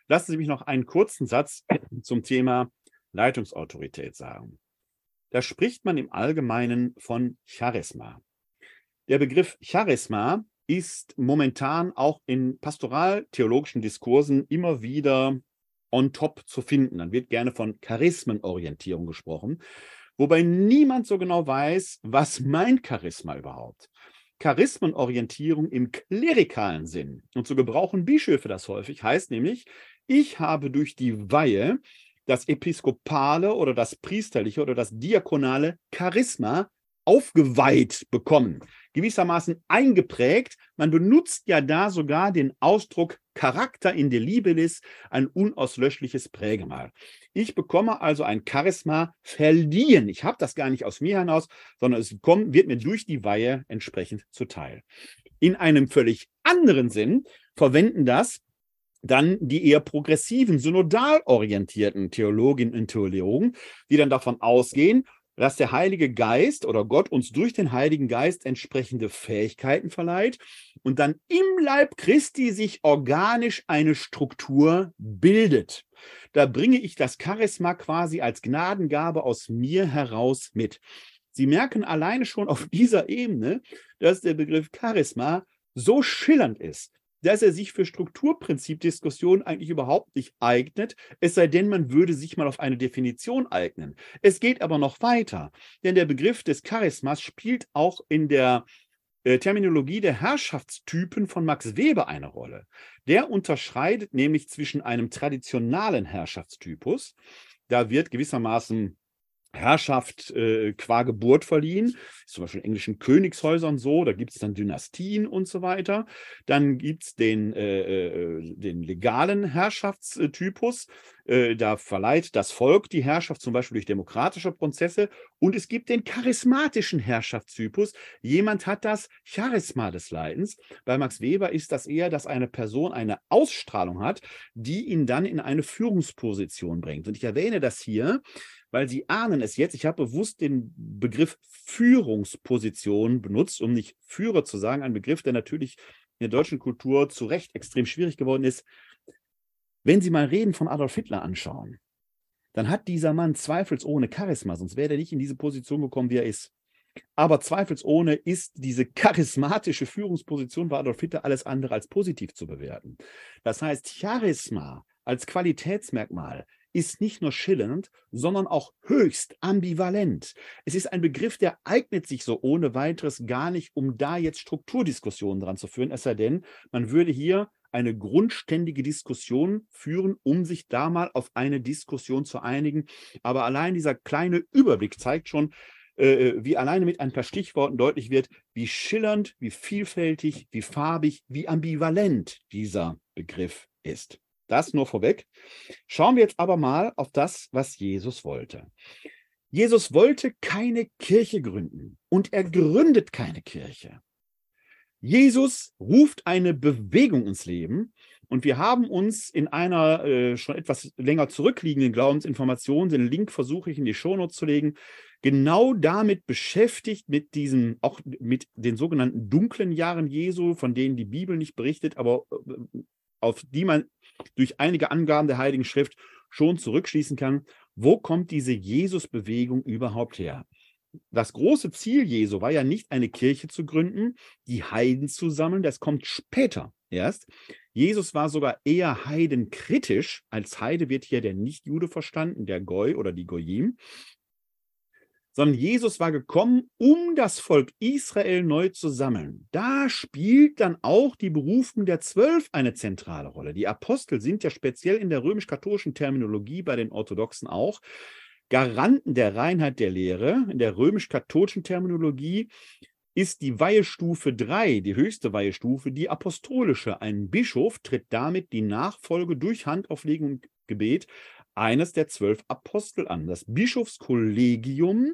Lassen Sie mich noch einen kurzen Satz zum Thema Leitungsautorität sagen. Da spricht man im Allgemeinen von Charisma. Der Begriff Charisma ist momentan auch in pastoral-theologischen Diskursen immer wieder on top zu finden. Dann wird gerne von Charismenorientierung gesprochen, wobei niemand so genau weiß, was meint Charisma überhaupt. Charismenorientierung im klerikalen Sinn, und so gebrauchen Bischöfe das häufig, heißt nämlich, ich habe durch die Weihe das episkopale oder das priesterliche oder das diakonale Charisma aufgeweiht bekommen, gewissermaßen eingeprägt. Man benutzt ja da sogar den Ausdruck Charakter in de Libelis, ein unauslöschliches Prägemal. Ich bekomme also ein Charisma verliehen. Ich habe das gar nicht aus mir heraus, sondern es kommt, wird mir durch die Weihe entsprechend zuteil. In einem völlig anderen Sinn verwenden das dann die eher progressiven, synodal orientierten Theologinnen und Theologen, die dann davon ausgehen, dass der Heilige Geist oder Gott uns durch den Heiligen Geist entsprechende Fähigkeiten verleiht und dann im Leib Christi sich organisch eine Struktur bildet. Da bringe ich das Charisma quasi als Gnadengabe aus mir heraus mit. Sie merken alleine schon auf dieser Ebene, dass der Begriff Charisma so schillernd ist, dass er sich für Strukturprinzipdiskussionen eigentlich überhaupt nicht eignet, es sei denn, man würde sich mal auf eine Definition eignen. Es geht aber noch weiter, denn der Begriff des Charismas spielt auch in der äh, Terminologie der Herrschaftstypen von Max Weber eine Rolle. Der unterscheidet nämlich zwischen einem traditionalen Herrschaftstypus, da wird gewissermaßen Herrschaft äh, qua Geburt verliehen. Zum Beispiel in englischen Königshäusern so, da gibt es dann Dynastien und so weiter. Dann gibt es den, äh, äh, den legalen Herrschaftstypus. Äh, da verleiht das Volk die Herrschaft zum Beispiel durch demokratische Prozesse. Und es gibt den charismatischen Herrschaftstypus. Jemand hat das Charisma des Leidens. Bei Max Weber ist das eher, dass eine Person eine Ausstrahlung hat, die ihn dann in eine Führungsposition bringt. Und ich erwähne das hier, weil Sie ahnen es jetzt. Ich habe bewusst den Begriff Führungsposition benutzt, um nicht Führer zu sagen, ein Begriff, der natürlich in der deutschen Kultur zu Recht extrem schwierig geworden ist. Wenn Sie mal Reden von Adolf Hitler anschauen, dann hat dieser Mann zweifelsohne Charisma, sonst wäre er nicht in diese Position gekommen, wie er ist. Aber zweifelsohne ist diese charismatische Führungsposition bei Adolf Hitler alles andere als positiv zu bewerten. Das heißt, Charisma als Qualitätsmerkmal ist nicht nur schillernd, sondern auch höchst ambivalent. Es ist ein Begriff, der eignet sich so ohne weiteres gar nicht, um da jetzt Strukturdiskussionen dran zu führen, es sei denn, man würde hier eine grundständige Diskussion führen, um sich da mal auf eine Diskussion zu einigen. Aber allein dieser kleine Überblick zeigt schon, äh, wie alleine mit ein paar Stichworten deutlich wird, wie schillernd, wie vielfältig, wie farbig, wie ambivalent dieser Begriff ist. Das nur vorweg. Schauen wir jetzt aber mal auf das, was Jesus wollte. Jesus wollte keine Kirche gründen und er gründet keine Kirche. Jesus ruft eine Bewegung ins Leben und wir haben uns in einer äh, schon etwas länger zurückliegenden Glaubensinformation, den Link versuche ich in die Shownotes zu legen, genau damit beschäftigt, mit diesen, auch mit den sogenannten dunklen Jahren Jesu, von denen die Bibel nicht berichtet, aber äh, auf die man durch einige Angaben der Heiligen Schrift schon zurückschließen kann, wo kommt diese Jesus-Bewegung überhaupt her? Das große Ziel Jesu war ja nicht eine Kirche zu gründen, die Heiden zu sammeln, das kommt später erst. Jesus war sogar eher heidenkritisch. Als Heide wird hier der Nichtjude verstanden, der Goi oder die Goyim sondern Jesus war gekommen, um das Volk Israel neu zu sammeln. Da spielt dann auch die Berufung der Zwölf eine zentrale Rolle. Die Apostel sind ja speziell in der römisch-katholischen Terminologie bei den Orthodoxen auch Garanten der Reinheit der Lehre. In der römisch-katholischen Terminologie ist die Weihestufe 3, die höchste Weihestufe, die apostolische. Ein Bischof tritt damit die Nachfolge durch Handauflegung und Gebet eines der zwölf Apostel an. Das Bischofskollegium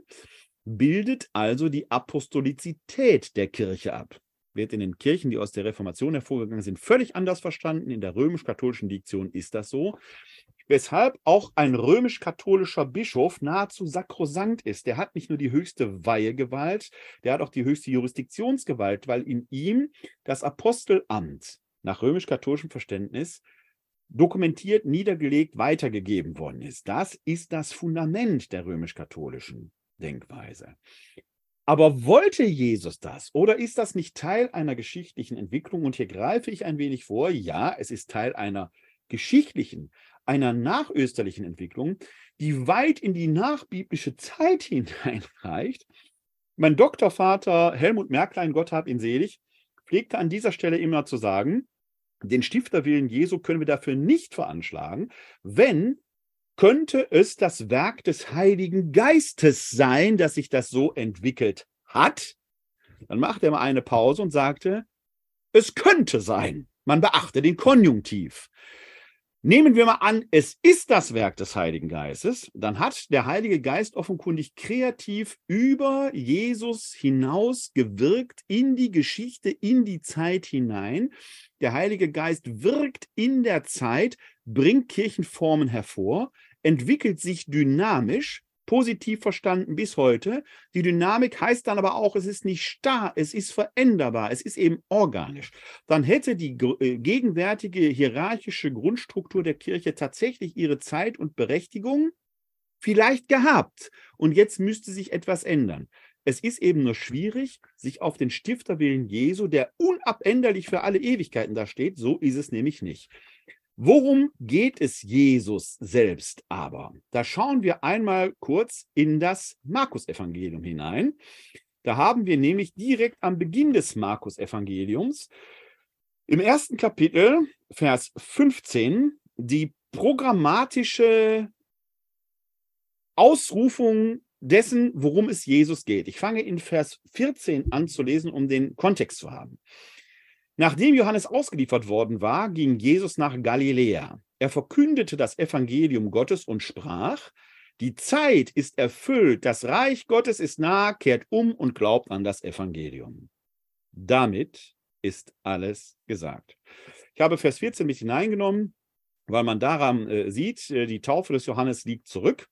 bildet also die Apostolizität der Kirche ab. Wird in den Kirchen, die aus der Reformation hervorgegangen sind, völlig anders verstanden. In der römisch-katholischen Diktion ist das so. Weshalb auch ein römisch-katholischer Bischof nahezu sakrosankt ist. Der hat nicht nur die höchste Weihegewalt, der hat auch die höchste Jurisdiktionsgewalt, weil in ihm das Apostelamt nach römisch-katholischem Verständnis dokumentiert, niedergelegt, weitergegeben worden ist. Das ist das Fundament der römisch-katholischen Denkweise. Aber wollte Jesus das oder ist das nicht Teil einer geschichtlichen Entwicklung? Und hier greife ich ein wenig vor. Ja, es ist Teil einer geschichtlichen, einer nachösterlichen Entwicklung, die weit in die nachbiblische Zeit hineinreicht. Mein Doktorvater Helmut Merklein, Gott hab ihn selig, pflegte an dieser Stelle immer zu sagen, den Stifterwillen Jesu können wir dafür nicht veranschlagen, wenn könnte es das Werk des Heiligen Geistes sein, dass sich das so entwickelt hat? Dann machte er mal eine Pause und sagte, es könnte sein. Man beachte den Konjunktiv. Nehmen wir mal an, es ist das Werk des Heiligen Geistes, dann hat der Heilige Geist offenkundig kreativ über Jesus hinaus gewirkt in die Geschichte, in die Zeit hinein. Der Heilige Geist wirkt in der Zeit, bringt Kirchenformen hervor, entwickelt sich dynamisch positiv verstanden bis heute. Die Dynamik heißt dann aber auch, es ist nicht starr, es ist veränderbar, es ist eben organisch. Dann hätte die äh, gegenwärtige hierarchische Grundstruktur der Kirche tatsächlich ihre Zeit und Berechtigung vielleicht gehabt. Und jetzt müsste sich etwas ändern. Es ist eben nur schwierig, sich auf den Stifterwillen Jesu, der unabänderlich für alle Ewigkeiten da steht, so ist es nämlich nicht. Worum geht es Jesus selbst aber? Da schauen wir einmal kurz in das Markus-Evangelium hinein. Da haben wir nämlich direkt am Beginn des Markus-Evangeliums im ersten Kapitel, Vers 15, die programmatische Ausrufung dessen, worum es Jesus geht. Ich fange in Vers 14 an zu lesen, um den Kontext zu haben. Nachdem Johannes ausgeliefert worden war, ging Jesus nach Galiläa. Er verkündete das Evangelium Gottes und sprach, die Zeit ist erfüllt, das Reich Gottes ist nah, kehrt um und glaubt an das Evangelium. Damit ist alles gesagt. Ich habe Vers 14 mit hineingenommen, weil man daran äh, sieht, äh, die Taufe des Johannes liegt zurück.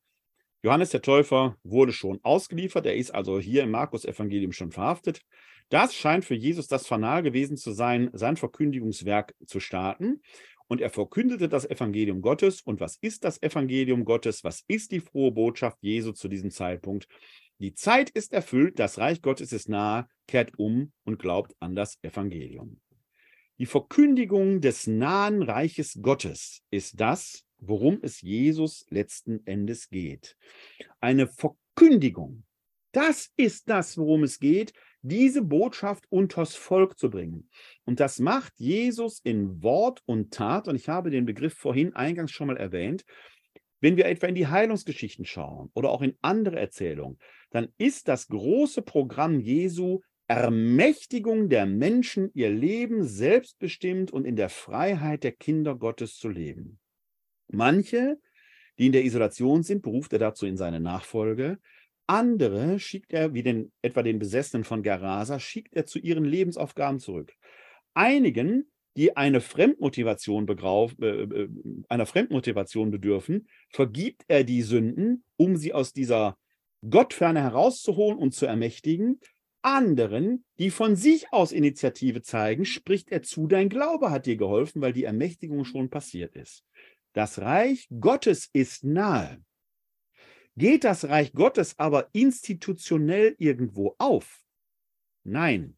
Johannes der Täufer wurde schon ausgeliefert, er ist also hier im Markus-Evangelium schon verhaftet. Das scheint für Jesus das Fanal gewesen zu sein, sein Verkündigungswerk zu starten. Und er verkündete das Evangelium Gottes. Und was ist das Evangelium Gottes? Was ist die frohe Botschaft Jesu zu diesem Zeitpunkt? Die Zeit ist erfüllt, das Reich Gottes ist nahe, kehrt um und glaubt an das Evangelium. Die Verkündigung des nahen Reiches Gottes ist das, worum es Jesus letzten Endes geht. Eine Verkündigung. Das ist das, worum es geht, diese Botschaft unters Volk zu bringen. Und das macht Jesus in Wort und Tat. Und ich habe den Begriff vorhin eingangs schon mal erwähnt. Wenn wir etwa in die Heilungsgeschichten schauen oder auch in andere Erzählungen, dann ist das große Programm Jesu Ermächtigung der Menschen, ihr Leben selbstbestimmt und in der Freiheit der Kinder Gottes zu leben. Manche, die in der Isolation sind, beruft er dazu in seine Nachfolge. Andere schickt er, wie den, etwa den Besessenen von Gerasa, schickt er zu ihren Lebensaufgaben zurück. Einigen, die eine Fremdmotivation begrauf, äh, äh, einer Fremdmotivation bedürfen, vergibt er die Sünden, um sie aus dieser Gottferne herauszuholen und zu ermächtigen. Anderen, die von sich aus Initiative zeigen, spricht er zu, dein Glaube hat dir geholfen, weil die Ermächtigung schon passiert ist. Das Reich Gottes ist nahe. Geht das Reich Gottes aber institutionell irgendwo auf? Nein.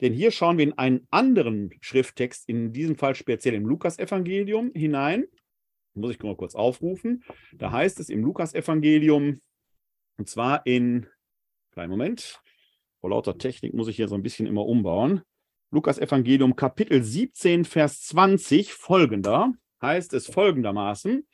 Denn hier schauen wir in einen anderen Schrifttext, in diesem Fall speziell im Lukasevangelium hinein. Muss ich mal kurz aufrufen. Da heißt es im Lukasevangelium, und zwar in, kleinen Moment, vor lauter Technik muss ich hier so ein bisschen immer umbauen. Lukasevangelium Kapitel 17, Vers 20, folgender, heißt es folgendermaßen.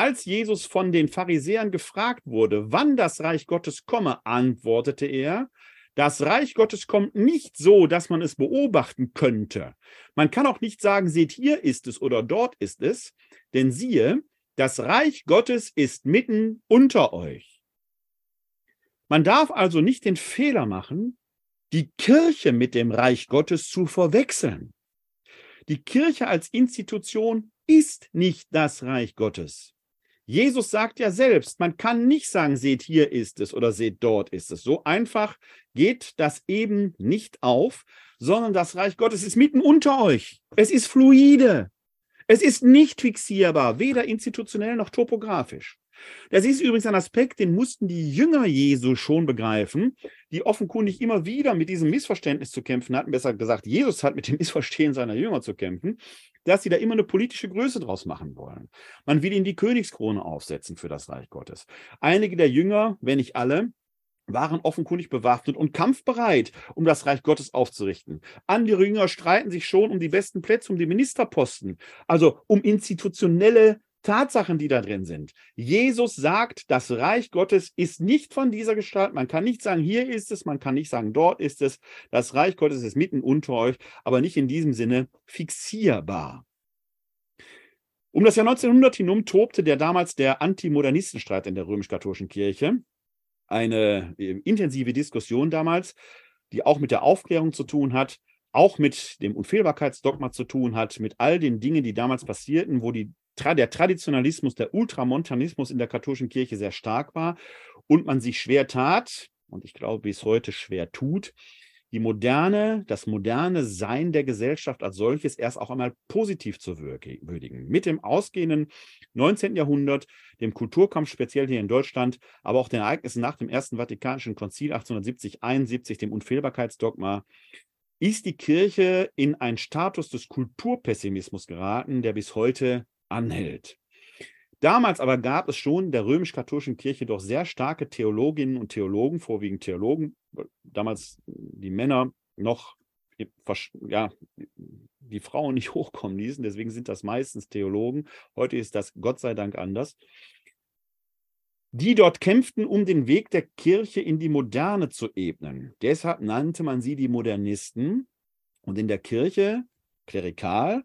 Als Jesus von den Pharisäern gefragt wurde, wann das Reich Gottes komme, antwortete er, Das Reich Gottes kommt nicht so, dass man es beobachten könnte. Man kann auch nicht sagen, seht hier ist es oder dort ist es, denn siehe, das Reich Gottes ist mitten unter euch. Man darf also nicht den Fehler machen, die Kirche mit dem Reich Gottes zu verwechseln. Die Kirche als Institution ist nicht das Reich Gottes. Jesus sagt ja selbst, man kann nicht sagen, seht hier ist es oder seht dort ist es. So einfach geht das eben nicht auf, sondern das Reich Gottes ist mitten unter euch. Es ist fluide. Es ist nicht fixierbar, weder institutionell noch topografisch. Das ist übrigens ein Aspekt, den mussten die Jünger Jesu schon begreifen, die offenkundig immer wieder mit diesem Missverständnis zu kämpfen hatten. Besser gesagt, Jesus hat mit dem Missverstehen seiner Jünger zu kämpfen dass sie da immer eine politische Größe draus machen wollen. Man will ihnen die Königskrone aufsetzen für das Reich Gottes. Einige der Jünger, wenn nicht alle, waren offenkundig bewaffnet und kampfbereit, um das Reich Gottes aufzurichten. Andere Jünger streiten sich schon um die besten Plätze, um die Ministerposten, also um institutionelle Tatsachen, die da drin sind. Jesus sagt, das Reich Gottes ist nicht von dieser Gestalt. Man kann nicht sagen, hier ist es, man kann nicht sagen, dort ist es. Das Reich Gottes ist mitten unter euch, aber nicht in diesem Sinne fixierbar. Um das Jahr 1900 hinum tobte der damals der Antimodernisten-Streit in der römisch-katholischen Kirche. Eine äh, intensive Diskussion damals, die auch mit der Aufklärung zu tun hat, auch mit dem Unfehlbarkeitsdogma zu tun hat, mit all den Dingen, die damals passierten, wo die der Traditionalismus, der Ultramontanismus in der katholischen Kirche sehr stark war und man sich schwer tat, und ich glaube bis heute schwer tut, die moderne, das moderne Sein der Gesellschaft als solches erst auch einmal positiv zu würdigen. Mit dem ausgehenden 19. Jahrhundert, dem Kulturkampf speziell hier in Deutschland, aber auch den Ereignissen nach dem Ersten Vatikanischen Konzil 1870, 71, dem Unfehlbarkeitsdogma, ist die Kirche in einen Status des Kulturpessimismus geraten, der bis heute anhält. Damals aber gab es schon der römisch-katholischen Kirche doch sehr starke Theologinnen und Theologen, vorwiegend Theologen, damals die Männer noch ja, die Frauen nicht hochkommen ließen, deswegen sind das meistens Theologen. Heute ist das Gott sei Dank anders. Die dort kämpften, um den Weg der Kirche in die Moderne zu ebnen. Deshalb nannte man sie die Modernisten. Und in der Kirche, klerikal,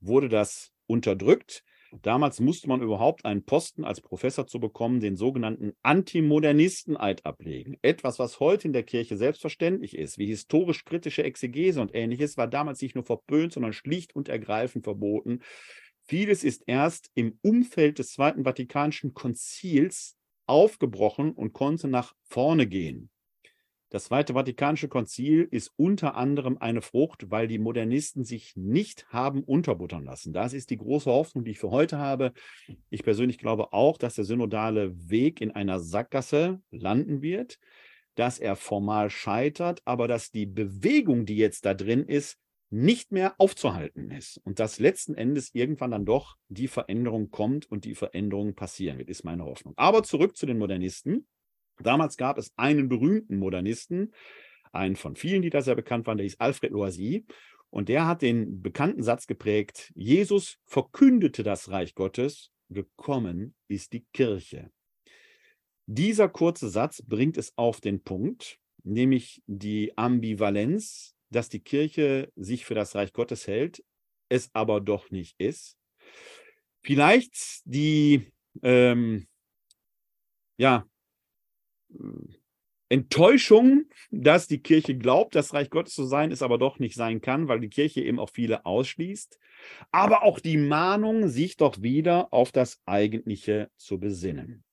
wurde das unterdrückt. Damals musste man überhaupt einen Posten als Professor zu bekommen, den sogenannten Antimodernisten-Eid ablegen. Etwas, was heute in der Kirche selbstverständlich ist, wie historisch-kritische Exegese und ähnliches, war damals nicht nur verböhnt, sondern schlicht und ergreifend verboten. Vieles ist erst im Umfeld des Zweiten Vatikanischen Konzils aufgebrochen und konnte nach vorne gehen. Das Zweite Vatikanische Konzil ist unter anderem eine Frucht, weil die Modernisten sich nicht haben unterbuttern lassen. Das ist die große Hoffnung, die ich für heute habe. Ich persönlich glaube auch, dass der synodale Weg in einer Sackgasse landen wird, dass er formal scheitert, aber dass die Bewegung, die jetzt da drin ist, nicht mehr aufzuhalten ist und dass letzten Endes irgendwann dann doch die Veränderung kommt und die Veränderung passieren wird, ist meine Hoffnung. Aber zurück zu den Modernisten. Damals gab es einen berühmten Modernisten, einen von vielen, die da sehr bekannt waren, der hieß Alfred Loisy. Und der hat den bekannten Satz geprägt, Jesus verkündete das Reich Gottes, gekommen ist die Kirche. Dieser kurze Satz bringt es auf den Punkt, nämlich die Ambivalenz, dass die Kirche sich für das Reich Gottes hält, es aber doch nicht ist. Vielleicht die ähm, ja, Enttäuschung, dass die Kirche glaubt, das Reich Gottes zu sein, es aber doch nicht sein kann, weil die Kirche eben auch viele ausschließt. Aber auch die Mahnung, sich doch wieder auf das Eigentliche zu besinnen.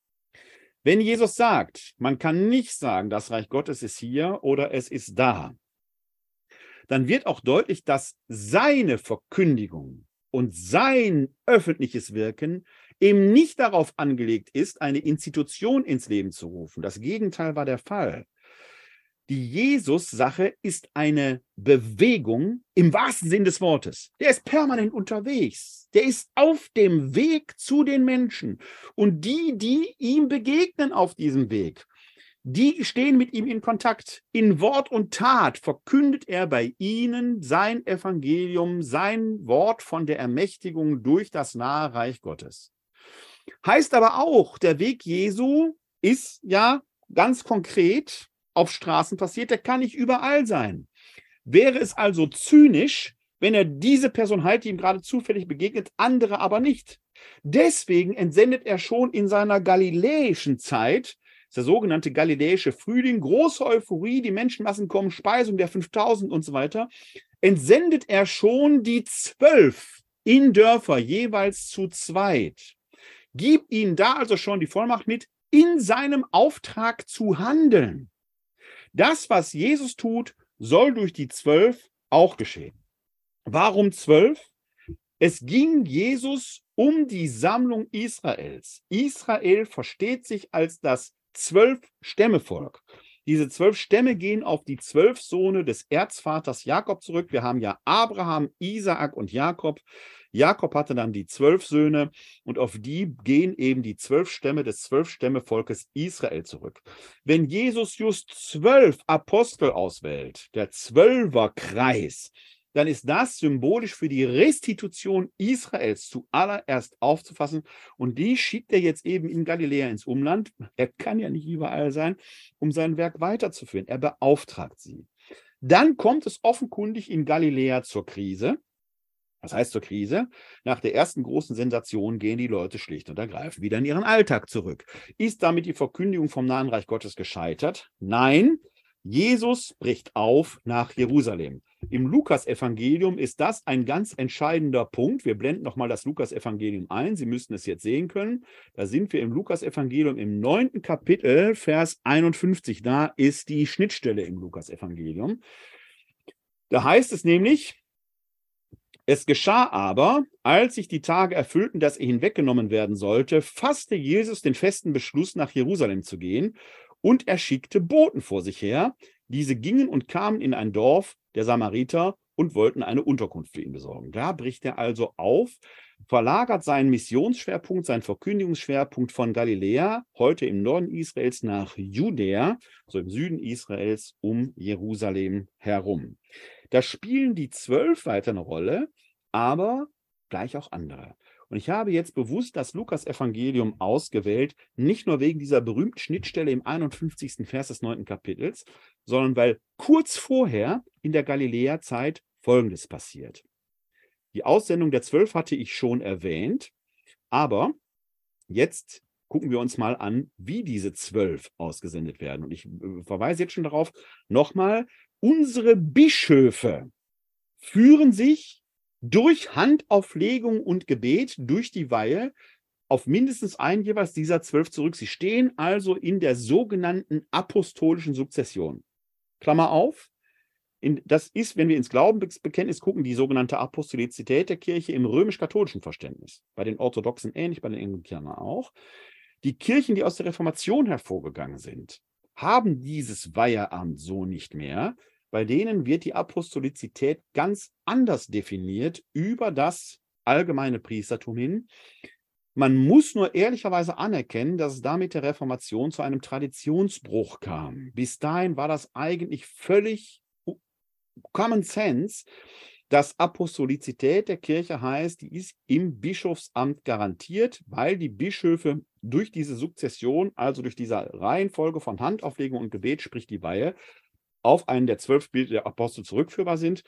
Wenn Jesus sagt, man kann nicht sagen, das Reich Gottes ist hier oder es ist da, dann wird auch deutlich, dass seine Verkündigung und sein öffentliches Wirken eben nicht darauf angelegt ist, eine Institution ins Leben zu rufen. Das Gegenteil war der Fall. Die Jesus-Sache ist eine Bewegung im wahrsten Sinn des Wortes. Der ist permanent unterwegs. Der ist auf dem Weg zu den Menschen. Und die, die ihm begegnen auf diesem Weg, die stehen mit ihm in Kontakt. In Wort und Tat verkündet er bei ihnen sein Evangelium, sein Wort von der Ermächtigung durch das nahe Reich Gottes. Heißt aber auch, der Weg Jesu ist ja ganz konkret auf Straßen passiert, der kann nicht überall sein. Wäre es also zynisch, wenn er diese Person halt, die ihm gerade zufällig begegnet, andere aber nicht. Deswegen entsendet er schon in seiner galiläischen Zeit, der sogenannte galiläische Frühling, große Euphorie, die Menschenmassen kommen, Speisung der 5000 und so weiter, entsendet er schon die zwölf in Dörfer jeweils zu zweit. Gib ihnen da also schon die Vollmacht mit, in seinem Auftrag zu handeln. Das, was Jesus tut, soll durch die zwölf auch geschehen. Warum zwölf? Es ging Jesus um die Sammlung Israels. Israel versteht sich als das zwölf Stämmevolk. Diese zwölf Stämme gehen auf die zwölf Sohne des Erzvaters Jakob zurück. Wir haben ja Abraham, Isaak und Jakob. Jakob hatte dann die zwölf Söhne und auf die gehen eben die zwölf Stämme des zwölf Stämmevolkes Israel zurück. Wenn Jesus just zwölf Apostel auswählt, der Zwölferkreis, dann ist das symbolisch für die Restitution Israels zuallererst aufzufassen. Und die schiebt er jetzt eben in Galiläa ins Umland. Er kann ja nicht überall sein, um sein Werk weiterzuführen. Er beauftragt sie. Dann kommt es offenkundig in Galiläa zur Krise. Was heißt zur Krise? Nach der ersten großen Sensation gehen die Leute schlicht und ergreifend wieder in ihren Alltag zurück. Ist damit die Verkündigung vom nahen Reich Gottes gescheitert? Nein, Jesus bricht auf nach Jerusalem. Im Lukas-Evangelium ist das ein ganz entscheidender Punkt. Wir blenden nochmal das Lukas-Evangelium ein. Sie müssten es jetzt sehen können. Da sind wir im Lukas-Evangelium im neunten Kapitel, Vers 51. Da ist die Schnittstelle im Lukas-Evangelium. Da heißt es nämlich, es geschah aber, als sich die Tage erfüllten, dass er hinweggenommen werden sollte, fasste Jesus den festen Beschluss, nach Jerusalem zu gehen und er schickte Boten vor sich her. Diese gingen und kamen in ein Dorf der Samariter und wollten eine Unterkunft für ihn besorgen. Da bricht er also auf, verlagert seinen Missionsschwerpunkt, seinen Verkündigungsschwerpunkt von Galiläa, heute im Norden Israels, nach Judäa, so im Süden Israels, um Jerusalem herum. Da spielen die zwölf weiter eine Rolle, aber gleich auch andere. Und ich habe jetzt bewusst das Lukas-Evangelium ausgewählt, nicht nur wegen dieser berühmten Schnittstelle im 51. Vers des 9. Kapitels, sondern weil kurz vorher in der Galiläa-Zeit Folgendes passiert. Die Aussendung der Zwölf hatte ich schon erwähnt, aber jetzt gucken wir uns mal an, wie diese zwölf ausgesendet werden. Und ich äh, verweise jetzt schon darauf, nochmal, unsere Bischöfe führen sich durch Handauflegung und Gebet durch die Weihe auf mindestens einen jeweils dieser zwölf zurück. Sie stehen also in der sogenannten apostolischen Sukzession. Klammer auf. In, das ist, wenn wir ins Glaubensbekenntnis gucken, die sogenannte Apostolizität der Kirche im römisch-katholischen Verständnis. Bei den Orthodoxen ähnlich, bei den Englikanern auch. Die Kirchen, die aus der Reformation hervorgegangen sind, haben dieses Weiheamt so nicht mehr, bei denen wird die Apostolizität ganz anders definiert über das allgemeine Priestertum hin. Man muss nur ehrlicherweise anerkennen, dass es damit der Reformation zu einem Traditionsbruch kam. Bis dahin war das eigentlich völlig Common Sense, dass Apostolizität der Kirche heißt, die ist im Bischofsamt garantiert, weil die Bischöfe durch diese Sukzession, also durch diese Reihenfolge von Handauflegung und Gebet, sprich die Weihe, auf einen der zwölf Bilder der Apostel zurückführbar sind.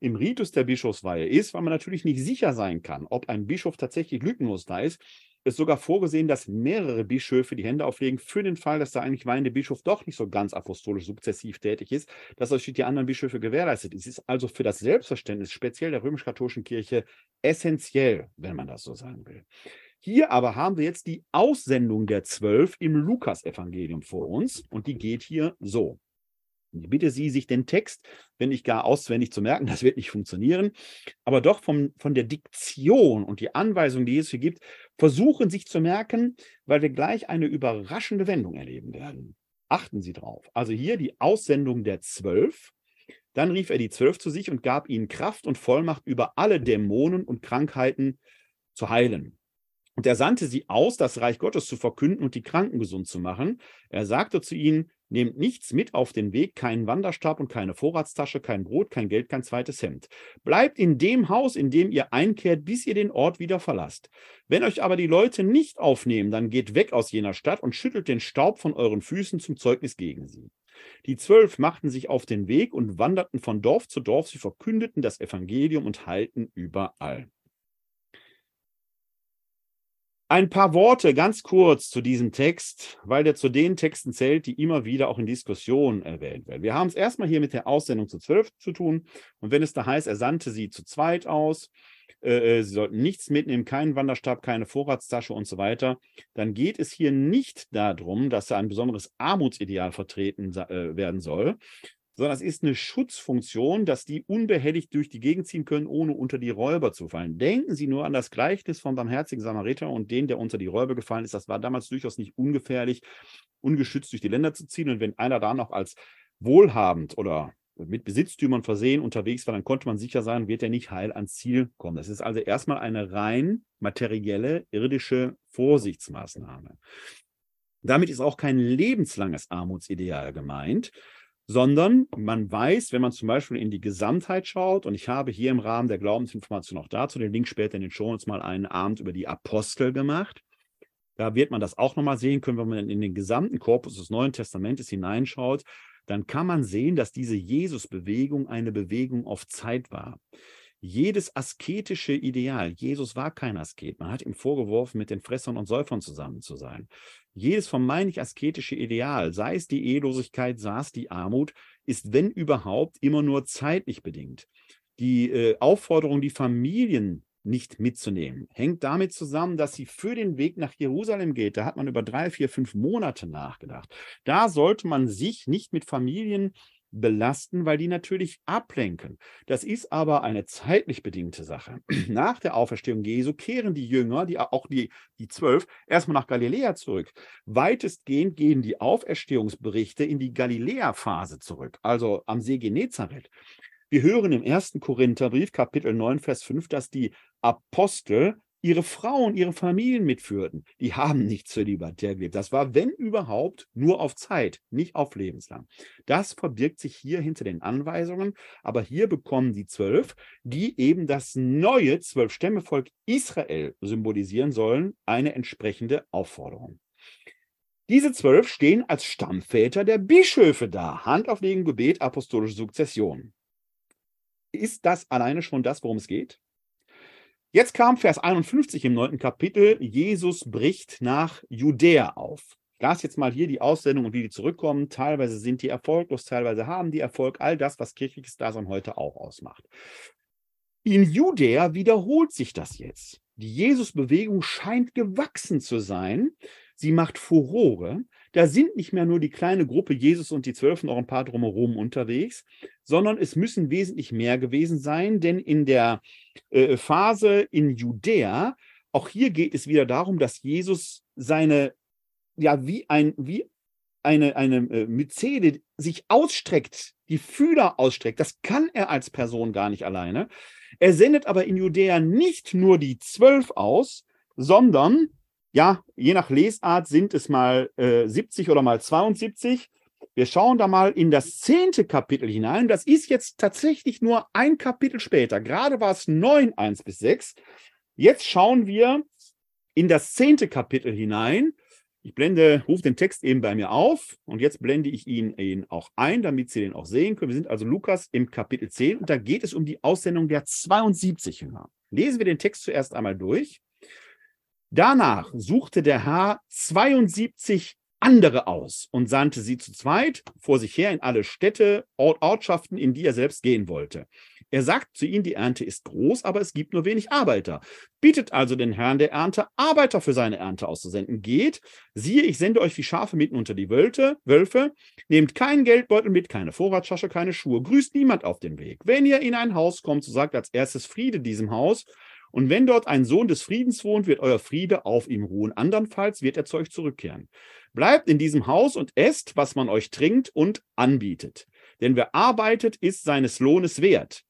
Im Ritus der Bischofsweihe ist, weil man natürlich nicht sicher sein kann, ob ein Bischof tatsächlich lückenlos da ist, ist sogar vorgesehen, dass mehrere Bischöfe die Hände auflegen für den Fall, dass der eigentlich weihende Bischof doch nicht so ganz apostolisch sukzessiv tätig ist, dass das durch die anderen Bischöfe gewährleistet ist. Es ist also für das Selbstverständnis speziell der römisch-katholischen Kirche essentiell, wenn man das so sagen will. Hier aber haben wir jetzt die Aussendung der Zwölf im Lukas-Evangelium vor uns und die geht hier so. Ich bitte Sie, sich den Text, wenn nicht gar auswendig zu merken, das wird nicht funktionieren, aber doch vom, von der Diktion und die Anweisung, die es hier gibt, versuchen sich zu merken, weil wir gleich eine überraschende Wendung erleben werden. Achten Sie drauf. Also hier die Aussendung der Zwölf. Dann rief er die Zwölf zu sich und gab ihnen Kraft und Vollmacht über alle Dämonen und Krankheiten zu heilen. Und er sandte sie aus, das Reich Gottes zu verkünden und die Kranken gesund zu machen. Er sagte zu ihnen, Nehmt nichts mit auf den Weg, keinen Wanderstab und keine Vorratstasche, kein Brot, kein Geld, kein zweites Hemd. Bleibt in dem Haus, in dem ihr einkehrt, bis ihr den Ort wieder verlasst. Wenn euch aber die Leute nicht aufnehmen, dann geht weg aus jener Stadt und schüttelt den Staub von euren Füßen zum Zeugnis gegen sie. Die zwölf machten sich auf den Weg und wanderten von Dorf zu Dorf. Sie verkündeten das Evangelium und heilten überall. Ein paar Worte ganz kurz zu diesem Text, weil der zu den Texten zählt, die immer wieder auch in Diskussionen erwähnt werden. Wir haben es erstmal hier mit der Aussendung zu zwölf zu tun. Und wenn es da heißt, er sandte sie zu zweit aus, äh, äh, sie sollten nichts mitnehmen, keinen Wanderstab, keine Vorratstasche und so weiter, dann geht es hier nicht darum, dass er ein besonderes Armutsideal vertreten äh, werden soll, sondern es ist eine Schutzfunktion, dass die unbehelligt durch die Gegend ziehen können, ohne unter die Räuber zu fallen. Denken Sie nur an das Gleichnis vom barmherzigen Samariter und den, der unter die Räuber gefallen ist. Das war damals durchaus nicht ungefährlich, ungeschützt durch die Länder zu ziehen. Und wenn einer da noch als wohlhabend oder mit Besitztümern versehen unterwegs war, dann konnte man sicher sein, wird er nicht heil ans Ziel kommen. Das ist also erstmal eine rein materielle, irdische Vorsichtsmaßnahme. Damit ist auch kein lebenslanges Armutsideal gemeint, sondern man weiß, wenn man zum Beispiel in die Gesamtheit schaut, und ich habe hier im Rahmen der Glaubensinformation auch dazu den Link später in den Show uns mal einen Abend über die Apostel gemacht. Da wird man das auch nochmal sehen können, wenn man in den gesamten Korpus des Neuen Testamentes hineinschaut, dann kann man sehen, dass diese Jesus-Bewegung eine Bewegung auf Zeit war. Jedes asketische Ideal, Jesus war kein Asket, man hat ihm vorgeworfen, mit den Fressern und Säufern zusammen zu sein. Jedes vermeintlich asketische Ideal, sei es die Ehelosigkeit, sei es die Armut, ist, wenn überhaupt, immer nur zeitlich bedingt. Die äh, Aufforderung, die Familien nicht mitzunehmen, hängt damit zusammen, dass sie für den Weg nach Jerusalem geht. Da hat man über drei, vier, fünf Monate nachgedacht. Da sollte man sich nicht mit Familien belasten, weil die natürlich ablenken. Das ist aber eine zeitlich bedingte Sache. Nach der Auferstehung Jesu kehren die Jünger, die, auch die, die zwölf, erstmal nach Galiläa zurück. Weitestgehend gehen die Auferstehungsberichte in die Galiläa-Phase zurück, also am See Genezareth. Wir hören im ersten Korintherbrief, Kapitel 9, Vers 5, dass die Apostel ihre Frauen, ihre Familien mitführten. Die haben nicht zölibatär gelebt. Das war, wenn überhaupt, nur auf Zeit, nicht auf lebenslang. Das verbirgt sich hier hinter den Anweisungen. Aber hier bekommen die zwölf, die eben das neue Zwölf-Stämme-Volk Israel symbolisieren sollen, eine entsprechende Aufforderung. Diese zwölf stehen als Stammväter der Bischöfe da. Handauflegen, Gebet, apostolische Sukzession. Ist das alleine schon das, worum es geht? Jetzt kam Vers 51 im neunten Kapitel. Jesus bricht nach Judäa auf. Ich las jetzt mal hier die Aussendung und wie die zurückkommen. Teilweise sind die erfolglos, teilweise haben die Erfolg. All das, was kirchliches Dasein heute auch ausmacht. In Judäa wiederholt sich das jetzt. Die Jesus-Bewegung scheint gewachsen zu sein. Sie macht Furore. Da sind nicht mehr nur die kleine Gruppe Jesus und die Zwölf noch ein paar drumherum unterwegs, sondern es müssen wesentlich mehr gewesen sein, denn in der äh, Phase in Judäa, auch hier geht es wieder darum, dass Jesus seine, ja, wie ein, wie eine, eine äh, Myzede sich ausstreckt, die Fühler ausstreckt. Das kann er als Person gar nicht alleine. Er sendet aber in Judäa nicht nur die zwölf aus, sondern ja, je nach Lesart sind es mal äh, 70 oder mal 72. Wir schauen da mal in das zehnte Kapitel hinein. Das ist jetzt tatsächlich nur ein Kapitel später. Gerade war es 9, 1 bis 6. Jetzt schauen wir in das zehnte Kapitel hinein. Ich blende, rufe den Text eben bei mir auf und jetzt blende ich ihn, ihn auch ein, damit Sie den auch sehen können. Wir sind also Lukas im Kapitel 10 und da geht es um die Aussendung der 72 Jünger. Lesen wir den Text zuerst einmal durch. Danach suchte der Herr 72 andere aus und sandte sie zu zweit vor sich her in alle Städte, Ort, Ortschaften, in die er selbst gehen wollte. Er sagt zu ihnen, die Ernte ist groß, aber es gibt nur wenig Arbeiter. Bietet also den Herrn der Ernte, Arbeiter für seine Ernte auszusenden. Geht, siehe, ich sende euch wie Schafe mitten unter die Wölfe, Wölfe. Nehmt keinen Geldbeutel mit, keine Vorratstasche, keine Schuhe. Grüßt niemand auf dem Weg. Wenn ihr in ein Haus kommt, so sagt als erstes Friede diesem Haus und wenn dort ein Sohn des Friedens wohnt, wird euer Friede auf ihm ruhen. Andernfalls wird er zu euch zurückkehren. Bleibt in diesem Haus und esst, was man euch trinkt und anbietet. Denn wer arbeitet, ist seines Lohnes wert.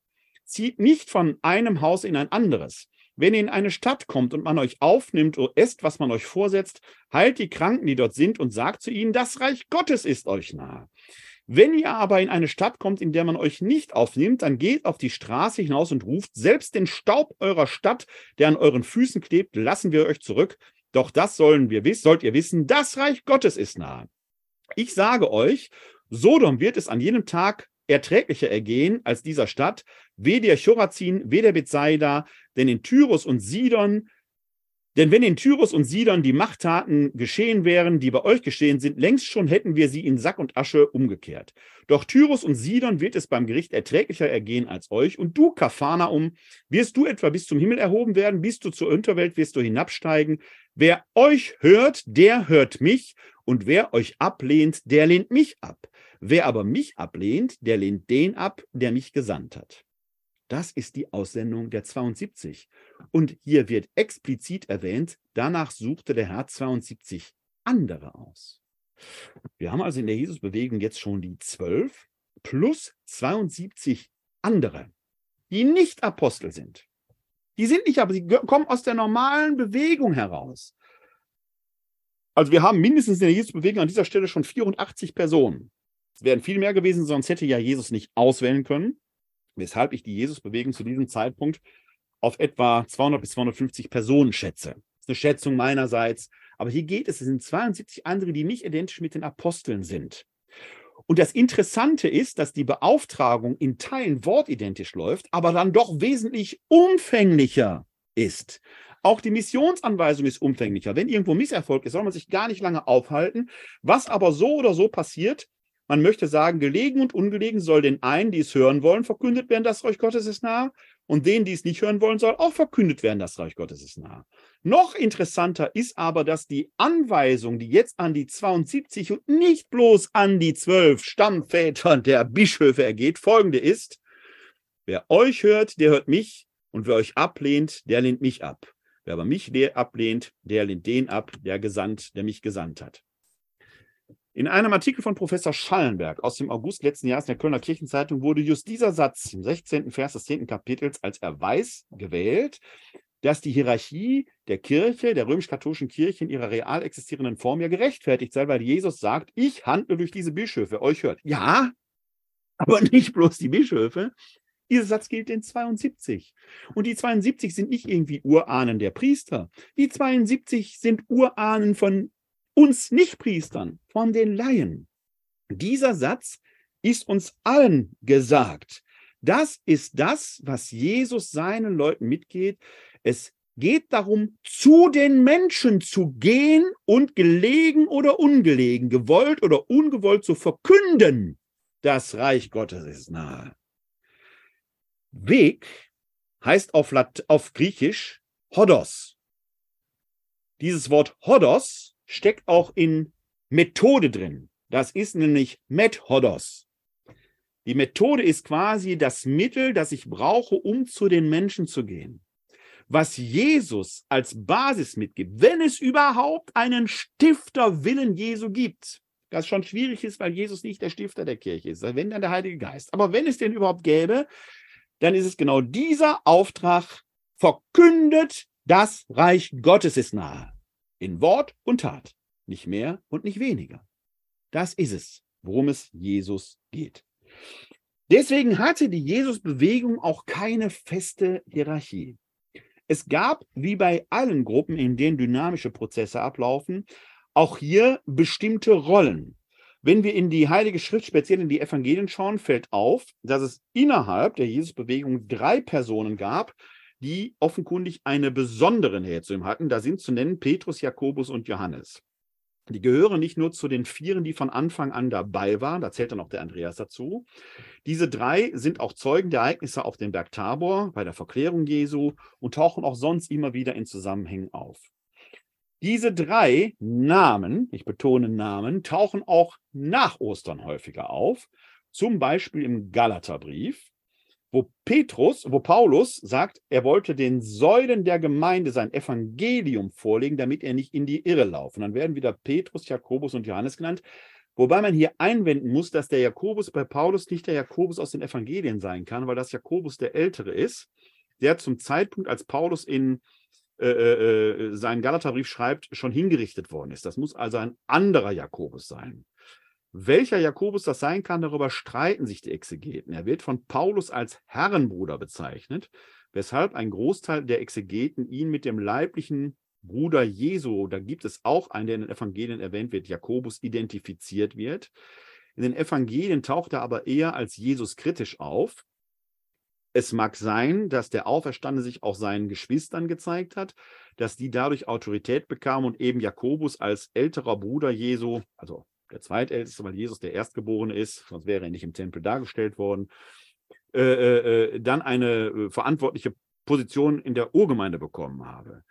Zieht nicht von einem Haus in ein anderes. Wenn ihr in eine Stadt kommt und man euch aufnimmt und esst, was man euch vorsetzt, heilt die Kranken, die dort sind, und sagt zu ihnen, das Reich Gottes ist euch nahe. Wenn ihr aber in eine Stadt kommt, in der man euch nicht aufnimmt, dann geht auf die Straße hinaus und ruft, selbst den Staub eurer Stadt, der an euren Füßen klebt, lassen wir euch zurück. Doch das sollen wir wissen, sollt ihr wissen, das Reich Gottes ist nahe. Ich sage euch, Sodom wird es an jenem Tag erträglicher ergehen als dieser Stadt, weder Chorazin, weder Bethsaida, denn in Tyrus und Sidon denn wenn in Tyrus und Sidon die Machttaten geschehen wären, die bei euch geschehen sind, längst schon hätten wir sie in Sack und Asche umgekehrt. Doch Tyrus und Sidon wird es beim Gericht erträglicher ergehen als euch. Und du, Kafanaum, wirst du etwa bis zum Himmel erhoben werden, bist du zur Unterwelt, wirst du hinabsteigen. Wer euch hört, der hört mich. Und wer euch ablehnt, der lehnt mich ab. Wer aber mich ablehnt, der lehnt den ab, der mich gesandt hat. Das ist die Aussendung der 72. Und hier wird explizit erwähnt, danach suchte der Herr 72 andere aus. Wir haben also in der Jesusbewegung jetzt schon die 12 plus 72 andere, die nicht Apostel sind. Die sind nicht, aber sie kommen aus der normalen Bewegung heraus. Also wir haben mindestens in der Jesusbewegung an dieser Stelle schon 84 Personen. Es wären viel mehr gewesen, sonst hätte ja Jesus nicht auswählen können weshalb ich die Jesusbewegung zu diesem Zeitpunkt auf etwa 200 bis 250 Personen schätze. Das ist eine Schätzung meinerseits. Aber hier geht es, es sind 72 andere, die nicht identisch mit den Aposteln sind. Und das Interessante ist, dass die Beauftragung in Teilen wortidentisch läuft, aber dann doch wesentlich umfänglicher ist. Auch die Missionsanweisung ist umfänglicher. Wenn irgendwo Misserfolg ist, soll man sich gar nicht lange aufhalten. Was aber so oder so passiert, man möchte sagen, gelegen und ungelegen soll den einen, die es hören wollen, verkündet werden, das Reich Gottes ist nah. Und denen, die es nicht hören wollen, soll auch verkündet werden, das Reich Gottes ist nah. Noch interessanter ist aber, dass die Anweisung, die jetzt an die 72 und nicht bloß an die zwölf Stammväter der Bischöfe ergeht, folgende ist, wer euch hört, der hört mich, und wer euch ablehnt, der lehnt mich ab. Wer aber mich ablehnt, der lehnt den ab, der gesandt, der mich gesandt hat. In einem Artikel von Professor Schallenberg aus dem August letzten Jahres in der Kölner Kirchenzeitung wurde just dieser Satz im 16. Vers des 10. Kapitels als Erweis gewählt, dass die Hierarchie der Kirche, der römisch-katholischen Kirche in ihrer real existierenden Form ja gerechtfertigt sei, weil Jesus sagt, ich handle durch diese Bischöfe, euch hört. Ja, aber nicht bloß die Bischöfe. Dieser Satz gilt den 72. Und die 72 sind nicht irgendwie Urahnen der Priester. Die 72 sind Urahnen von uns Nichtpriestern, von den Laien. Dieser Satz ist uns allen gesagt. Das ist das, was Jesus seinen Leuten mitgeht. Es geht darum, zu den Menschen zu gehen und gelegen oder ungelegen, gewollt oder ungewollt zu verkünden. Das Reich Gottes ist nahe. Weg heißt auf, Lat auf Griechisch Hodos. Dieses Wort Hodos steckt auch in Methode drin. Das ist nämlich Methodos. Die Methode ist quasi das Mittel, das ich brauche, um zu den Menschen zu gehen. Was Jesus als Basis mitgibt, wenn es überhaupt einen Stifterwillen Jesu gibt, das schon schwierig ist, weil Jesus nicht der Stifter der Kirche ist, wenn dann der Heilige Geist. Aber wenn es den überhaupt gäbe, dann ist es genau dieser Auftrag, verkündet, das Reich Gottes ist nahe. In Wort und Tat. Nicht mehr und nicht weniger. Das ist es, worum es Jesus geht. Deswegen hatte die Jesus-Bewegung auch keine feste Hierarchie. Es gab, wie bei allen Gruppen, in denen dynamische Prozesse ablaufen, auch hier bestimmte Rollen. Wenn wir in die Heilige Schrift, speziell in die Evangelien schauen, fällt auf, dass es innerhalb der Jesus-Bewegung drei Personen gab, die offenkundig eine besondere Nähe zu ihm hatten. Da sind zu nennen Petrus, Jakobus und Johannes. Die gehören nicht nur zu den Vieren, die von Anfang an dabei waren, da zählt dann auch der Andreas dazu. Diese drei sind auch Zeugen der Ereignisse auf dem Berg Tabor bei der Verklärung Jesu und tauchen auch sonst immer wieder in Zusammenhängen auf. Diese drei Namen, ich betone Namen, tauchen auch nach Ostern häufiger auf, zum Beispiel im Galaterbrief, wo Petrus, wo Paulus sagt, er wollte den Säulen der Gemeinde sein Evangelium vorlegen, damit er nicht in die Irre laufen. Dann werden wieder Petrus, Jakobus und Johannes genannt. Wobei man hier einwenden muss, dass der Jakobus bei Paulus nicht der Jakobus aus den Evangelien sein kann, weil das Jakobus der Ältere ist, der zum Zeitpunkt, als Paulus in äh, äh, äh seinen Galaterbrief schreibt, schon hingerichtet worden ist. Das muss also ein anderer Jakobus sein. Welcher Jakobus das sein kann, darüber streiten sich die Exegeten. Er wird von Paulus als Herrenbruder bezeichnet, weshalb ein Großteil der Exegeten ihn mit dem leiblichen Bruder Jesu, da gibt es auch einen, der in den Evangelien erwähnt wird, Jakobus identifiziert wird. In den Evangelien taucht er aber eher als Jesus kritisch auf. Es mag sein, dass der Auferstandene sich auch seinen Geschwistern gezeigt hat, dass die dadurch Autorität bekamen und eben Jakobus als älterer Bruder Jesu, also der zweitälteste, weil Jesus der Erstgeborene ist, sonst wäre er nicht im Tempel dargestellt worden, äh, äh, äh dann eine äh, verantwortliche Position in der Urgemeinde bekommen habe.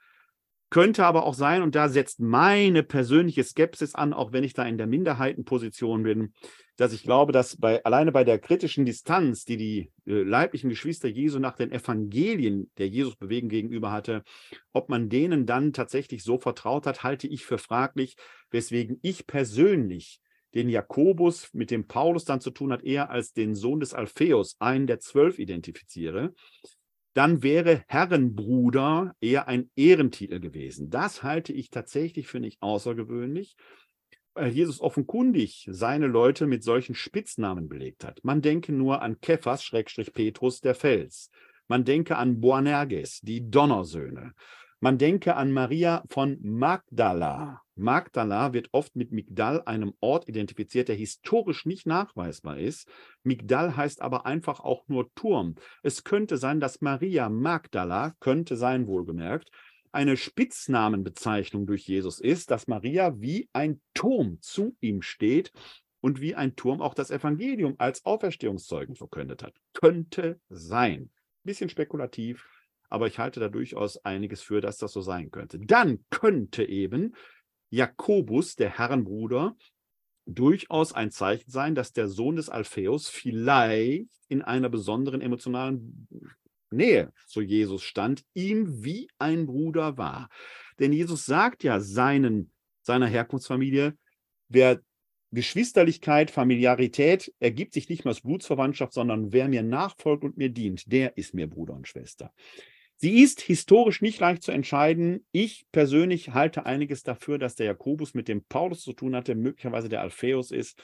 Könnte aber auch sein, und da setzt meine persönliche Skepsis an, auch wenn ich da in der Minderheitenposition bin, dass ich glaube, dass bei, alleine bei der kritischen Distanz, die die äh, leiblichen Geschwister Jesu nach den Evangelien der Jesus bewegen gegenüber hatte, ob man denen dann tatsächlich so vertraut hat, halte ich für fraglich, weswegen ich persönlich den Jakobus mit dem Paulus dann zu tun hat, eher als den Sohn des Alpheus, einen der zwölf identifiziere dann wäre Herrenbruder eher ein Ehrentitel gewesen. Das halte ich tatsächlich für nicht außergewöhnlich, weil Jesus offenkundig seine Leute mit solchen Spitznamen belegt hat. Man denke nur an Kephas, Schrägstrich Petrus, der Fels. Man denke an Boanerges, die Donnersöhne. Man denke an Maria von Magdala. Magdala wird oft mit Migdal, einem Ort identifiziert, der historisch nicht nachweisbar ist. Migdal heißt aber einfach auch nur Turm. Es könnte sein, dass Maria Magdala, könnte sein wohlgemerkt, eine Spitznamenbezeichnung durch Jesus ist, dass Maria wie ein Turm zu ihm steht und wie ein Turm auch das Evangelium als Auferstehungszeugen verkündet hat. Könnte sein. Bisschen spekulativ, aber ich halte da durchaus einiges für, dass das so sein könnte. Dann könnte eben Jakobus, der Herrenbruder, durchaus ein Zeichen sein, dass der Sohn des Alpheus vielleicht in einer besonderen emotionalen Nähe zu Jesus stand, ihm wie ein Bruder war. Denn Jesus sagt ja seinen, seiner Herkunftsfamilie, wer Geschwisterlichkeit, Familiarität ergibt sich nicht mehr aus Blutsverwandtschaft, sondern wer mir nachfolgt und mir dient, der ist mir Bruder und Schwester. Sie ist historisch nicht leicht zu entscheiden. Ich persönlich halte einiges dafür, dass der Jakobus mit dem Paulus zu tun hatte, möglicherweise der Alpheus ist,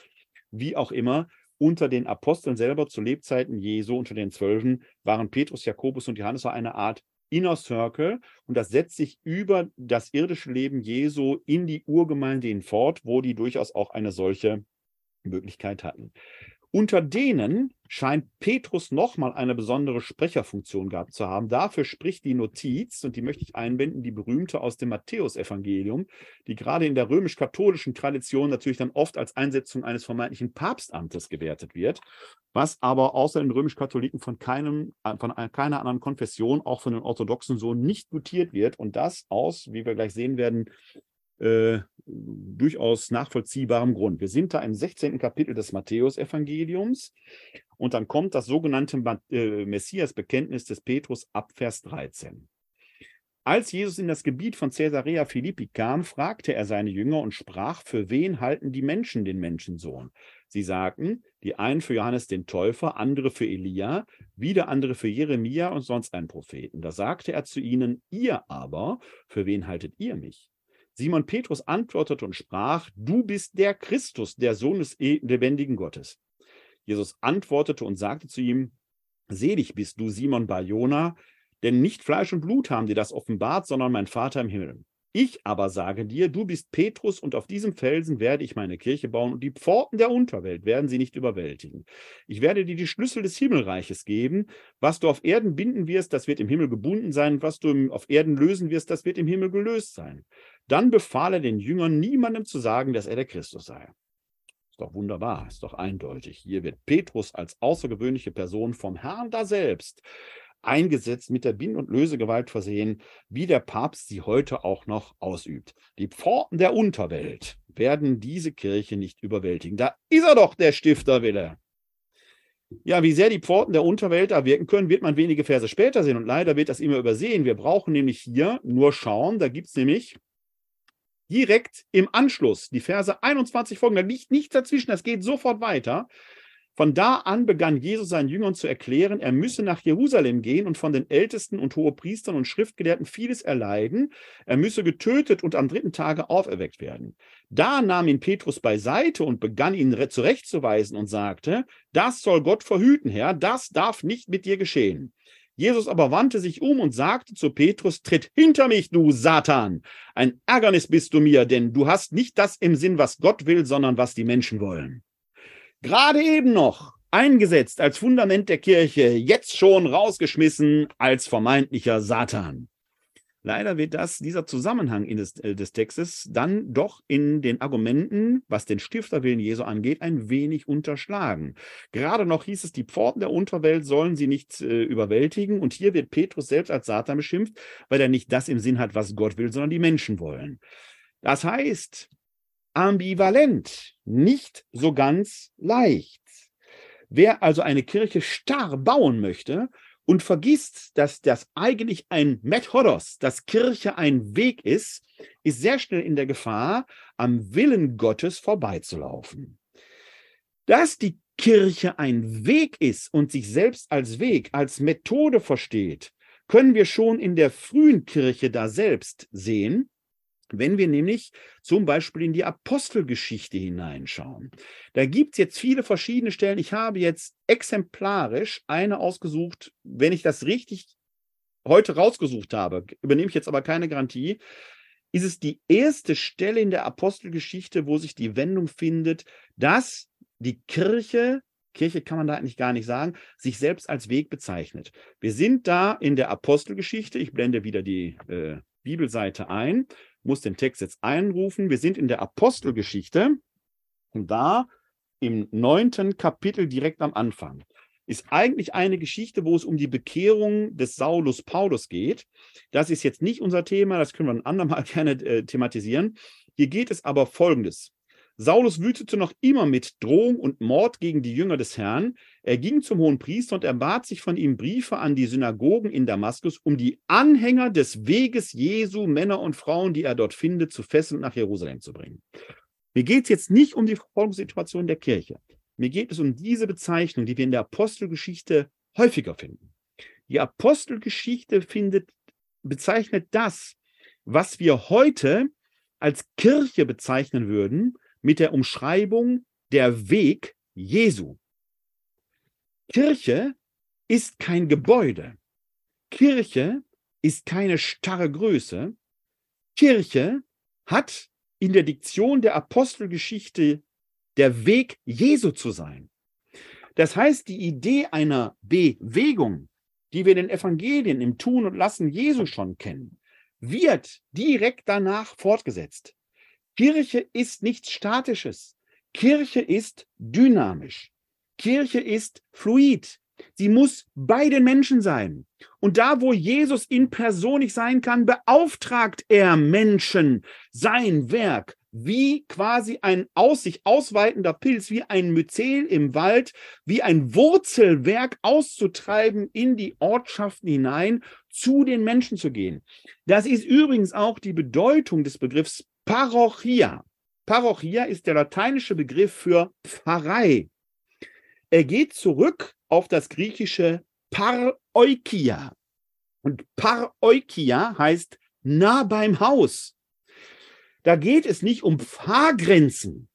wie auch immer. Unter den Aposteln selber zu Lebzeiten Jesu, unter den Zwölfen, waren Petrus, Jakobus und Johannes so eine Art Inner Circle und das setzt sich über das irdische Leben Jesu in die Urgemeinde hinfort, wo die durchaus auch eine solche Möglichkeit hatten. Unter denen scheint Petrus nochmal eine besondere Sprecherfunktion gehabt zu haben. Dafür spricht die Notiz, und die möchte ich einbinden, die berühmte aus dem Matthäusevangelium, die gerade in der römisch-katholischen Tradition natürlich dann oft als Einsetzung eines vermeintlichen Papstamtes gewertet wird, was aber außer den römisch-Katholiken von, keinem, von keiner anderen Konfession, auch von den Orthodoxen so nicht gutiert wird. Und das aus, wie wir gleich sehen werden, äh, durchaus nachvollziehbarem Grund. Wir sind da im 16. Kapitel des Matthäusevangeliums und dann kommt das sogenannte äh, Messias-Bekenntnis des Petrus ab Vers 13. Als Jesus in das Gebiet von Caesarea Philippi kam, fragte er seine Jünger und sprach, für wen halten die Menschen den Menschensohn? Sie sagten, die einen für Johannes den Täufer, andere für Elia, wieder andere für Jeremia und sonst einen Propheten. Da sagte er zu ihnen, ihr aber, für wen haltet ihr mich? Simon Petrus antwortete und sprach, du bist der Christus, der Sohn des e-, lebendigen Gottes. Jesus antwortete und sagte zu ihm, selig bist du, Simon Barjona, denn nicht Fleisch und Blut haben dir das offenbart, sondern mein Vater im Himmel. Ich aber sage dir, du bist Petrus und auf diesem Felsen werde ich meine Kirche bauen und die Pforten der Unterwelt werden sie nicht überwältigen. Ich werde dir die Schlüssel des Himmelreiches geben. Was du auf Erden binden wirst, das wird im Himmel gebunden sein. Was du auf Erden lösen wirst, das wird im Himmel gelöst sein. Dann befahl er den Jüngern, niemandem zu sagen, dass er der Christus sei. Ist doch wunderbar, ist doch eindeutig. Hier wird Petrus als außergewöhnliche Person vom Herrn da selbst eingesetzt, mit der Bind- und Lösegewalt versehen, wie der Papst sie heute auch noch ausübt. Die Pforten der Unterwelt werden diese Kirche nicht überwältigen. Da ist er doch, der Stifterwille. Ja, wie sehr die Pforten der Unterwelt da wirken können, wird man wenige Verse später sehen. Und leider wird das immer übersehen. Wir brauchen nämlich hier nur schauen, da gibt es nämlich direkt im Anschluss die Verse 21 folgen. Da liegt nichts dazwischen, das geht sofort weiter. Von da an begann Jesus seinen Jüngern zu erklären, er müsse nach Jerusalem gehen und von den Ältesten und Hohepriestern und Schriftgelehrten vieles erleiden. Er müsse getötet und am dritten Tage auferweckt werden. Da nahm ihn Petrus beiseite und begann ihn zurechtzuweisen und sagte, das soll Gott verhüten, Herr, das darf nicht mit dir geschehen. Jesus aber wandte sich um und sagte zu Petrus, tritt hinter mich, du Satan. Ein Ärgernis bist du mir, denn du hast nicht das im Sinn, was Gott will, sondern was die Menschen wollen. Gerade eben noch eingesetzt als Fundament der Kirche, jetzt schon rausgeschmissen als vermeintlicher Satan. Leider wird das, dieser Zusammenhang des, äh, des Textes dann doch in den Argumenten, was den Stifterwillen Jesu angeht, ein wenig unterschlagen. Gerade noch hieß es, die Pforten der Unterwelt sollen sie nicht äh, überwältigen. Und hier wird Petrus selbst als Satan beschimpft, weil er nicht das im Sinn hat, was Gott will, sondern die Menschen wollen. Das heißt, ambivalent, nicht so ganz leicht. Wer also eine Kirche starr bauen möchte, und vergisst, dass das eigentlich ein Methodos, dass Kirche ein Weg ist, ist sehr schnell in der Gefahr, am Willen Gottes vorbeizulaufen. Dass die Kirche ein Weg ist und sich selbst als Weg, als Methode versteht, können wir schon in der frühen Kirche da selbst sehen. Wenn wir nämlich zum Beispiel in die Apostelgeschichte hineinschauen, da gibt es jetzt viele verschiedene Stellen. Ich habe jetzt exemplarisch eine ausgesucht, wenn ich das richtig heute rausgesucht habe, übernehme ich jetzt aber keine Garantie, ist es die erste Stelle in der Apostelgeschichte, wo sich die Wendung findet, dass die Kirche, Kirche kann man da eigentlich gar nicht sagen, sich selbst als Weg bezeichnet. Wir sind da in der Apostelgeschichte, ich blende wieder die äh, Bibelseite ein muss den Text jetzt einrufen. Wir sind in der Apostelgeschichte und da im neunten Kapitel direkt am Anfang ist eigentlich eine Geschichte, wo es um die Bekehrung des Saulus Paulus geht. Das ist jetzt nicht unser Thema, das können wir ein andermal gerne äh, thematisieren. Hier geht es aber folgendes. Saulus wütete noch immer mit Drohung und Mord gegen die Jünger des Herrn. Er ging zum hohen Priester und erbat sich von ihm Briefe an die Synagogen in Damaskus, um die Anhänger des Weges Jesu, Männer und Frauen, die er dort findet, zu fesseln nach Jerusalem zu bringen. Mir geht es jetzt nicht um die Verfolgungssituation der Kirche. Mir geht es um diese Bezeichnung, die wir in der Apostelgeschichte häufiger finden. Die Apostelgeschichte findet, bezeichnet das, was wir heute als Kirche bezeichnen würden, mit der Umschreibung der Weg Jesu. Kirche ist kein Gebäude. Kirche ist keine starre Größe. Kirche hat in der Diktion der Apostelgeschichte der Weg Jesu zu sein. Das heißt, die Idee einer Bewegung, die wir in den Evangelien im Tun und Lassen Jesu schon kennen, wird direkt danach fortgesetzt. Kirche ist nichts Statisches. Kirche ist dynamisch. Kirche ist fluid. Sie muss bei den Menschen sein. Und da, wo Jesus in Person nicht sein kann, beauftragt er Menschen, sein Werk, wie quasi ein aus sich ausweitender Pilz, wie ein Myzel im Wald, wie ein Wurzelwerk auszutreiben in die Ortschaften hinein, zu den Menschen zu gehen. Das ist übrigens auch die Bedeutung des Begriffs Parochia. Parochia ist der lateinische Begriff für Pfarrei. Er geht zurück auf das griechische Paroikia. Und Paroikia heißt nah beim Haus. Da geht es nicht um Pfarrgrenzen.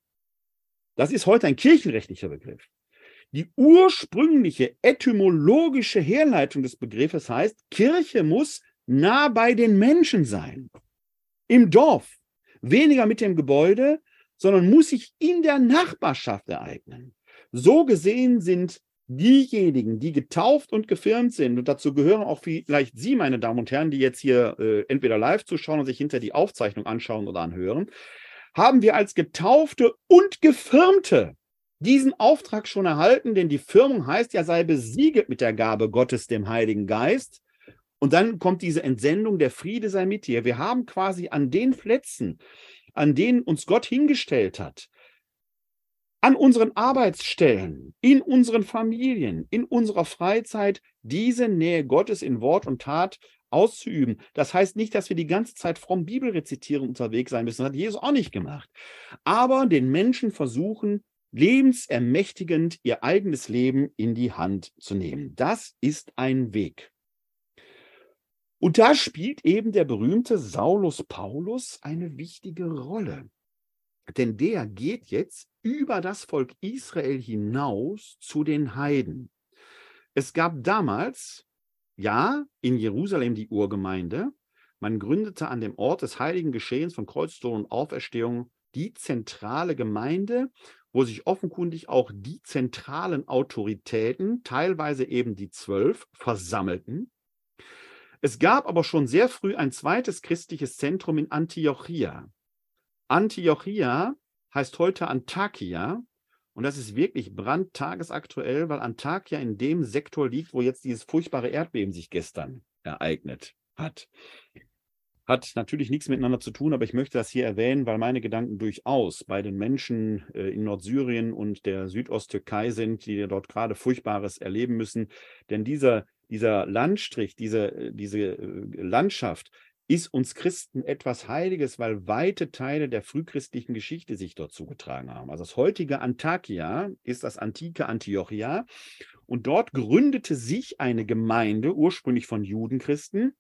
Das ist heute ein kirchenrechtlicher Begriff. Die ursprüngliche etymologische Herleitung des Begriffes heißt, Kirche muss nah bei den Menschen sein. Im Dorf, weniger mit dem Gebäude, sondern muss sich in der Nachbarschaft ereignen. So gesehen sind diejenigen, die getauft und gefirmt sind, und dazu gehören auch vielleicht Sie, meine Damen und Herren, die jetzt hier äh, entweder live zuschauen und sich hinter die Aufzeichnung anschauen oder anhören, haben wir als Getaufte und Gefirmte diesen Auftrag schon erhalten, denn die Firmung heißt ja, sei besiegelt mit der Gabe Gottes, dem Heiligen Geist. Und dann kommt diese Entsendung, der Friede sei mit dir. Wir haben quasi an den Plätzen, an denen uns Gott hingestellt hat, an unseren Arbeitsstellen, in unseren Familien, in unserer Freizeit diese Nähe Gottes in Wort und Tat auszuüben. Das heißt nicht, dass wir die ganze Zeit fromm Bibel rezitieren unterwegs sein müssen. Das hat Jesus auch nicht gemacht. Aber den Menschen versuchen, lebensermächtigend ihr eigenes Leben in die Hand zu nehmen. Das ist ein Weg. Und da spielt eben der berühmte Saulus Paulus eine wichtige Rolle. Denn der geht jetzt über das Volk Israel hinaus zu den Heiden. Es gab damals, ja, in Jerusalem die Urgemeinde. Man gründete an dem Ort des heiligen Geschehens von Kreuztod und Auferstehung die zentrale Gemeinde wo sich offenkundig auch die zentralen Autoritäten, teilweise eben die zwölf, versammelten. Es gab aber schon sehr früh ein zweites christliches Zentrum in Antiochia. Antiochia heißt heute Antakia und das ist wirklich brandtagesaktuell, weil Antakya in dem Sektor liegt, wo jetzt dieses furchtbare Erdbeben sich gestern ereignet hat. Hat natürlich nichts miteinander zu tun, aber ich möchte das hier erwähnen, weil meine Gedanken durchaus bei den Menschen äh, in Nordsyrien und der Südosttürkei sind, die dort gerade Furchtbares erleben müssen. Denn dieser, dieser Landstrich, diese, äh, diese äh, Landschaft ist uns Christen etwas Heiliges, weil weite Teile der frühchristlichen Geschichte sich dort zugetragen haben. Also das heutige Antakia ist das antike Antiochia und dort gründete sich eine Gemeinde, ursprünglich von Judenchristen,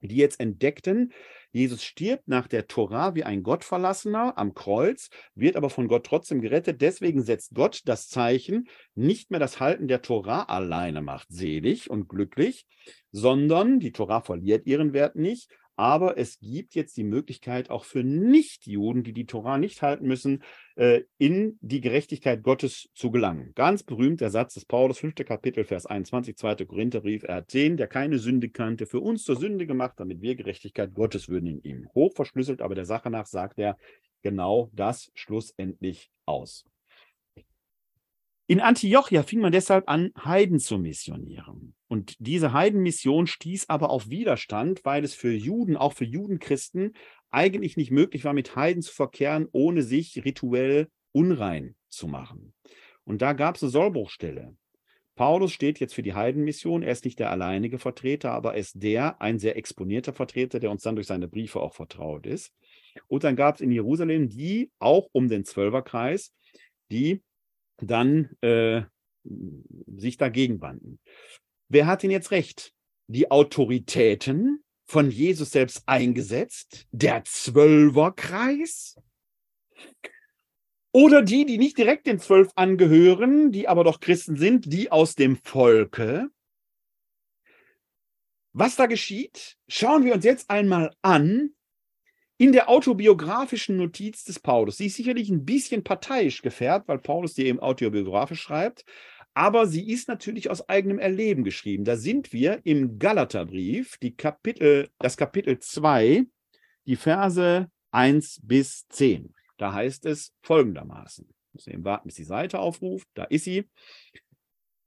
die jetzt entdeckten, Jesus stirbt nach der Tora wie ein Gottverlassener am Kreuz, wird aber von Gott trotzdem gerettet. Deswegen setzt Gott das Zeichen, nicht mehr das Halten der Tora alleine macht selig und glücklich, sondern die Tora verliert ihren Wert nicht, aber es gibt jetzt die Möglichkeit auch für Nichtjuden, die die Tora nicht halten müssen, äh, in die Gerechtigkeit Gottes zu gelangen. Ganz berühmt der Satz des Paulus, 5. Kapitel, Vers 21, 2. Korintherbrief. Er hat den, der keine Sünde kannte, für uns zur Sünde gemacht, damit wir Gerechtigkeit Gottes würden in ihm. Hoch verschlüsselt, aber der Sache nach sagt er genau das schlussendlich aus. In Antiochia fing man deshalb an, Heiden zu missionieren. Und diese Heidenmission stieß aber auf Widerstand, weil es für Juden, auch für Judenchristen, eigentlich nicht möglich war, mit Heiden zu verkehren, ohne sich rituell unrein zu machen. Und da gab es eine Sollbruchstelle. Paulus steht jetzt für die Heidenmission. Er ist nicht der alleinige Vertreter, aber er ist der, ein sehr exponierter Vertreter, der uns dann durch seine Briefe auch vertraut ist. Und dann gab es in Jerusalem die, auch um den Zwölferkreis, die dann äh, sich dagegen wandten. Wer hat denn jetzt recht? Die Autoritäten von Jesus selbst eingesetzt, der Zwölferkreis? Oder die, die nicht direkt den Zwölf angehören, die aber doch Christen sind, die aus dem Volke? Was da geschieht, schauen wir uns jetzt einmal an, in der autobiografischen Notiz des Paulus. Sie ist sicherlich ein bisschen parteiisch gefärbt, weil Paulus die eben autobiografisch schreibt, aber sie ist natürlich aus eigenem Erleben geschrieben. Da sind wir im Galaterbrief, die Kapitel, das Kapitel 2, die Verse 1 bis 10. Da heißt es folgendermaßen. Muss eben warten, bis die Seite aufruft. Da ist sie.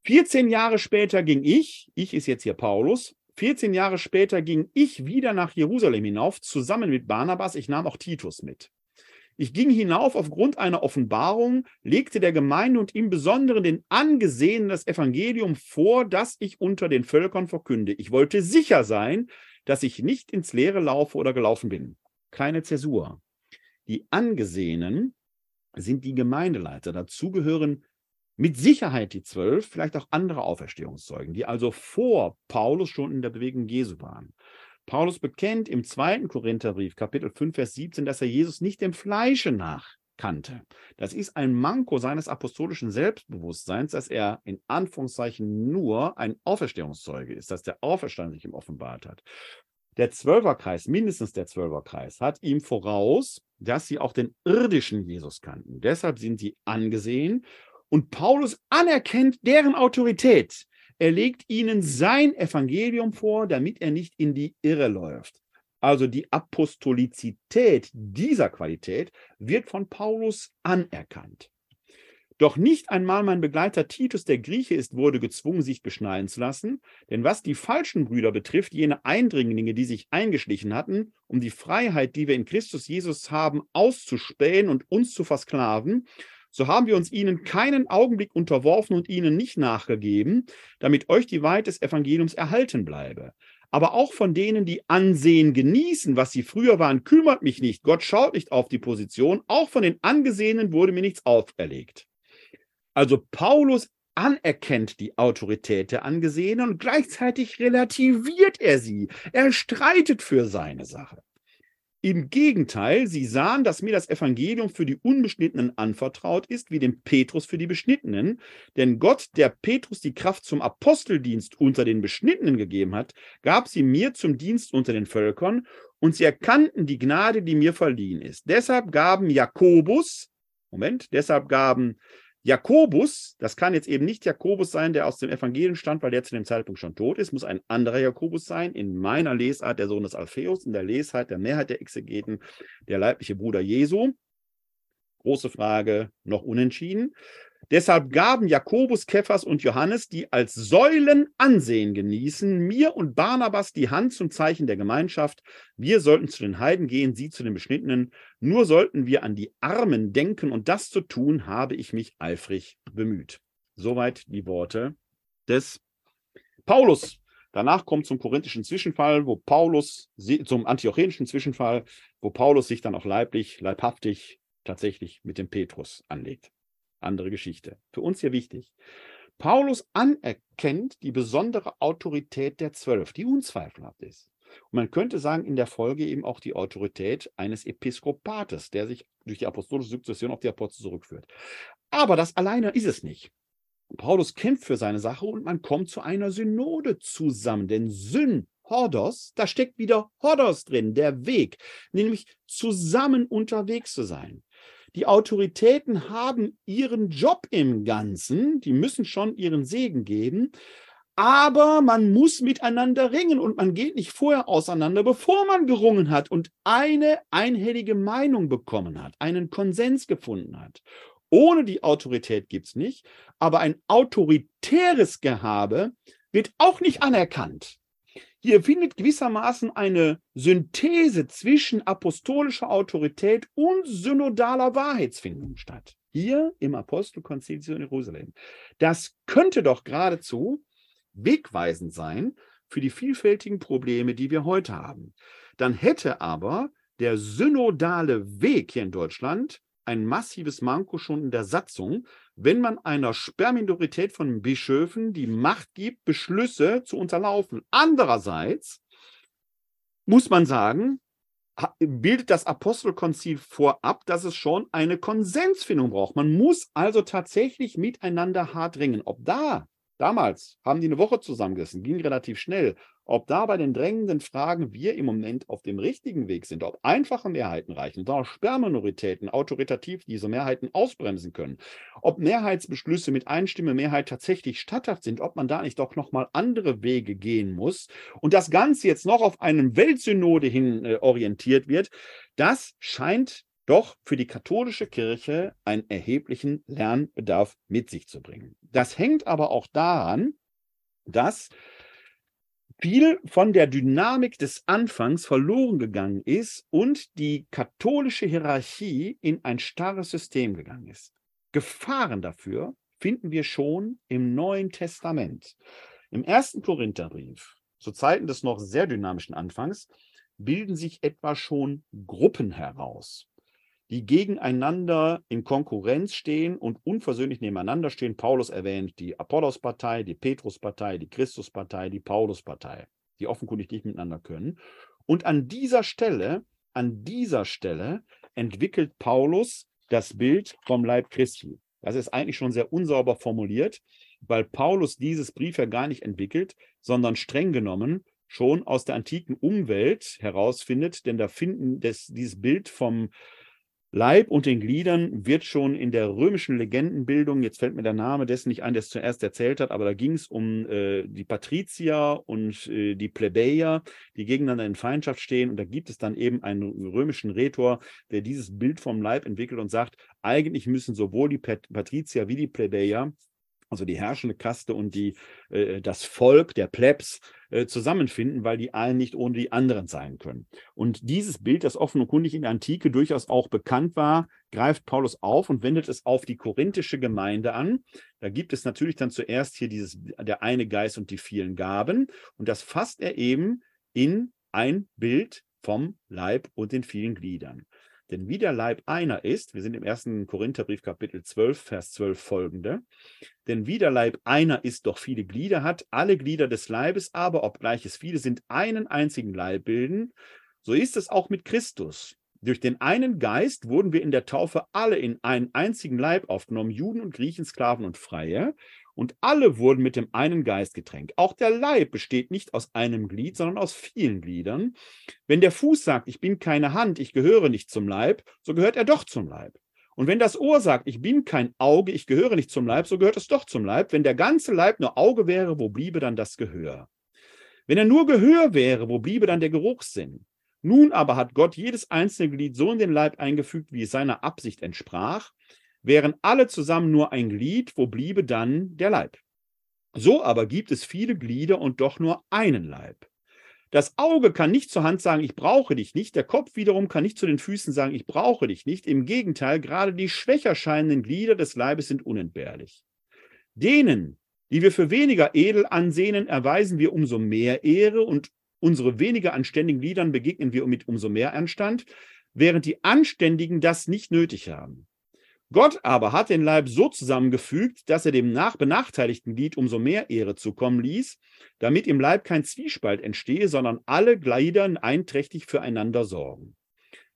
14 Jahre später ging ich, ich ist jetzt hier Paulus, 14 Jahre später ging ich wieder nach Jerusalem hinauf, zusammen mit Barnabas. Ich nahm auch Titus mit. Ich ging hinauf aufgrund einer Offenbarung, legte der Gemeinde und im Besonderen den Angesehenen das Evangelium vor, das ich unter den Völkern verkünde. Ich wollte sicher sein, dass ich nicht ins Leere laufe oder gelaufen bin. Keine Zäsur. Die Angesehenen sind die Gemeindeleiter. Dazu gehören mit Sicherheit die zwölf, vielleicht auch andere Auferstehungszeugen, die also vor Paulus schon in der Bewegung Jesu waren. Paulus bekennt im zweiten Korintherbrief, Kapitel 5, Vers 17, dass er Jesus nicht dem Fleische nach kannte. Das ist ein Manko seines apostolischen Selbstbewusstseins, dass er in Anführungszeichen nur ein Auferstehungszeuge ist, dass der Auferstand sich ihm offenbart hat. Der Zwölferkreis, mindestens der Zwölferkreis, hat ihm voraus, dass sie auch den irdischen Jesus kannten. Deshalb sind sie angesehen und Paulus anerkennt deren Autorität. Er legt ihnen sein Evangelium vor, damit er nicht in die Irre läuft. Also die Apostolizität dieser Qualität wird von Paulus anerkannt. Doch nicht einmal mein Begleiter Titus, der Grieche ist, wurde gezwungen, sich beschneiden zu lassen. Denn was die falschen Brüder betrifft, jene Eindringlinge, die sich eingeschlichen hatten, um die Freiheit, die wir in Christus Jesus haben, auszuspähen und uns zu versklaven, so haben wir uns ihnen keinen Augenblick unterworfen und ihnen nicht nachgegeben, damit euch die Wahrheit des Evangeliums erhalten bleibe. Aber auch von denen, die Ansehen genießen, was sie früher waren, kümmert mich nicht. Gott schaut nicht auf die Position. Auch von den Angesehenen wurde mir nichts auferlegt. Also Paulus anerkennt die Autorität der Angesehenen und gleichzeitig relativiert er sie. Er streitet für seine Sache. Im Gegenteil, sie sahen, dass mir das Evangelium für die Unbeschnittenen anvertraut ist, wie dem Petrus für die Beschnittenen. Denn Gott, der Petrus die Kraft zum Aposteldienst unter den Beschnittenen gegeben hat, gab sie mir zum Dienst unter den Völkern, und sie erkannten die Gnade, die mir verliehen ist. Deshalb gaben Jakobus, Moment, deshalb gaben Jakobus, das kann jetzt eben nicht Jakobus sein, der aus dem Evangelium stammt, weil der zu dem Zeitpunkt schon tot ist, muss ein anderer Jakobus sein. In meiner Lesart der Sohn des Alpheus, in der Lesart der Mehrheit der Exegeten der leibliche Bruder Jesu. Große Frage, noch unentschieden. Deshalb gaben Jakobus, Kephas und Johannes, die als Säulen Ansehen genießen, mir und Barnabas die Hand zum Zeichen der Gemeinschaft. Wir sollten zu den Heiden gehen, sie zu den Beschnittenen. Nur sollten wir an die Armen denken und das zu tun, habe ich mich eifrig bemüht. Soweit die Worte des Paulus. Danach kommt zum korinthischen Zwischenfall, wo Paulus, zum antiochenischen Zwischenfall, wo Paulus sich dann auch leiblich, leibhaftig tatsächlich mit dem Petrus anlegt. Andere Geschichte. Für uns hier wichtig. Paulus anerkennt die besondere Autorität der Zwölf, die unzweifelhaft ist. Und man könnte sagen, in der Folge eben auch die Autorität eines Episkopates, der sich durch die apostolische Sukzession auf die Apostel zurückführt. Aber das alleine ist es nicht. Paulus kämpft für seine Sache und man kommt zu einer Synode zusammen. Denn Syn, Hordos, da steckt wieder Hordos drin, der Weg, nämlich zusammen unterwegs zu sein. Die Autoritäten haben ihren Job im Ganzen, die müssen schon ihren Segen geben, aber man muss miteinander ringen und man geht nicht vorher auseinander, bevor man gerungen hat und eine einhellige Meinung bekommen hat, einen Konsens gefunden hat. Ohne die Autorität gibt es nicht, aber ein autoritäres Gehabe wird auch nicht anerkannt. Hier findet gewissermaßen eine Synthese zwischen apostolischer Autorität und synodaler Wahrheitsfindung statt. Hier im Apostelkonzil in Jerusalem. Das könnte doch geradezu wegweisend sein für die vielfältigen Probleme, die wir heute haben. Dann hätte aber der synodale Weg hier in Deutschland ein massives Manko schon in der Satzung, wenn man einer Sperrminorität von Bischöfen die Macht gibt, Beschlüsse zu unterlaufen. Andererseits muss man sagen, bildet das Apostelkonzil vorab, dass es schon eine Konsensfindung braucht. Man muss also tatsächlich miteinander hart ringen. Ob da Damals haben die eine Woche zusammengesessen, ging relativ schnell. Ob da bei den drängenden Fragen wir im Moment auf dem richtigen Weg sind, ob einfache Mehrheiten reichen, da Sperrminoritäten autoritativ diese Mehrheiten ausbremsen können, ob Mehrheitsbeschlüsse mit Einstimme Mehrheit tatsächlich statthaft sind, ob man da nicht doch nochmal andere Wege gehen muss und das Ganze jetzt noch auf einen Weltsynode hin äh, orientiert wird, das scheint doch für die katholische Kirche einen erheblichen Lernbedarf mit sich zu bringen. Das hängt aber auch daran, dass viel von der Dynamik des Anfangs verloren gegangen ist und die katholische Hierarchie in ein starres System gegangen ist. Gefahren dafür finden wir schon im Neuen Testament. Im ersten Korintherbrief, zu Zeiten des noch sehr dynamischen Anfangs, bilden sich etwa schon Gruppen heraus die gegeneinander in Konkurrenz stehen und unversöhnlich nebeneinander stehen. Paulus erwähnt die Apollos-Partei, die Petrus-Partei, die Christus-Partei, die Paulus-Partei, die offenkundig nicht miteinander können. Und an dieser Stelle, an dieser Stelle entwickelt Paulus das Bild vom Leib Christi. Das ist eigentlich schon sehr unsauber formuliert, weil Paulus dieses Brief ja gar nicht entwickelt, sondern streng genommen schon aus der antiken Umwelt herausfindet, denn da finden das, dieses Bild vom Leib und den Gliedern wird schon in der römischen Legendenbildung, jetzt fällt mir der Name dessen nicht ein, der es zuerst erzählt hat, aber da ging es um äh, die Patrizier und äh, die Plebejer, die gegeneinander in Feindschaft stehen. Und da gibt es dann eben einen römischen Rhetor, der dieses Bild vom Leib entwickelt und sagt, eigentlich müssen sowohl die Patrizier wie die Plebejer also die herrschende Kaste und die, äh, das Volk der Plebs äh, zusammenfinden, weil die einen nicht ohne die anderen sein können. Und dieses Bild, das offen und kundig in der Antike durchaus auch bekannt war, greift Paulus auf und wendet es auf die korinthische Gemeinde an. Da gibt es natürlich dann zuerst hier dieses, der eine Geist und die vielen Gaben. Und das fasst er eben in ein Bild vom Leib und den vielen Gliedern. Denn wie der Leib einer ist, wir sind im ersten Korintherbrief Kapitel 12, Vers 12 folgende, denn wie der Leib einer ist, doch viele Glieder hat, alle Glieder des Leibes aber, obgleich es viele sind, einen einzigen Leib bilden, so ist es auch mit Christus. Durch den einen Geist wurden wir in der Taufe alle in einen einzigen Leib aufgenommen, Juden und Griechen, Sklaven und Freie. Und alle wurden mit dem einen Geist getränkt. Auch der Leib besteht nicht aus einem Glied, sondern aus vielen Gliedern. Wenn der Fuß sagt, ich bin keine Hand, ich gehöre nicht zum Leib, so gehört er doch zum Leib. Und wenn das Ohr sagt, ich bin kein Auge, ich gehöre nicht zum Leib, so gehört es doch zum Leib. Wenn der ganze Leib nur Auge wäre, wo bliebe dann das Gehör? Wenn er nur Gehör wäre, wo bliebe dann der Geruchssinn? Nun aber hat Gott jedes einzelne Glied so in den Leib eingefügt, wie es seiner Absicht entsprach. Wären alle zusammen nur ein Glied, wo bliebe dann der Leib? So aber gibt es viele Glieder und doch nur einen Leib. Das Auge kann nicht zur Hand sagen, ich brauche dich nicht. Der Kopf wiederum kann nicht zu den Füßen sagen, ich brauche dich nicht. Im Gegenteil, gerade die schwächer scheinenden Glieder des Leibes sind unentbehrlich. Denen, die wir für weniger edel ansehen, erweisen wir umso mehr Ehre und unsere weniger anständigen Gliedern begegnen wir mit umso mehr Anstand, während die Anständigen das nicht nötig haben. Gott aber hat den Leib so zusammengefügt, dass er dem nach benachteiligten Glied umso mehr Ehre zukommen ließ, damit im Leib kein Zwiespalt entstehe, sondern alle Glieder einträchtig füreinander sorgen.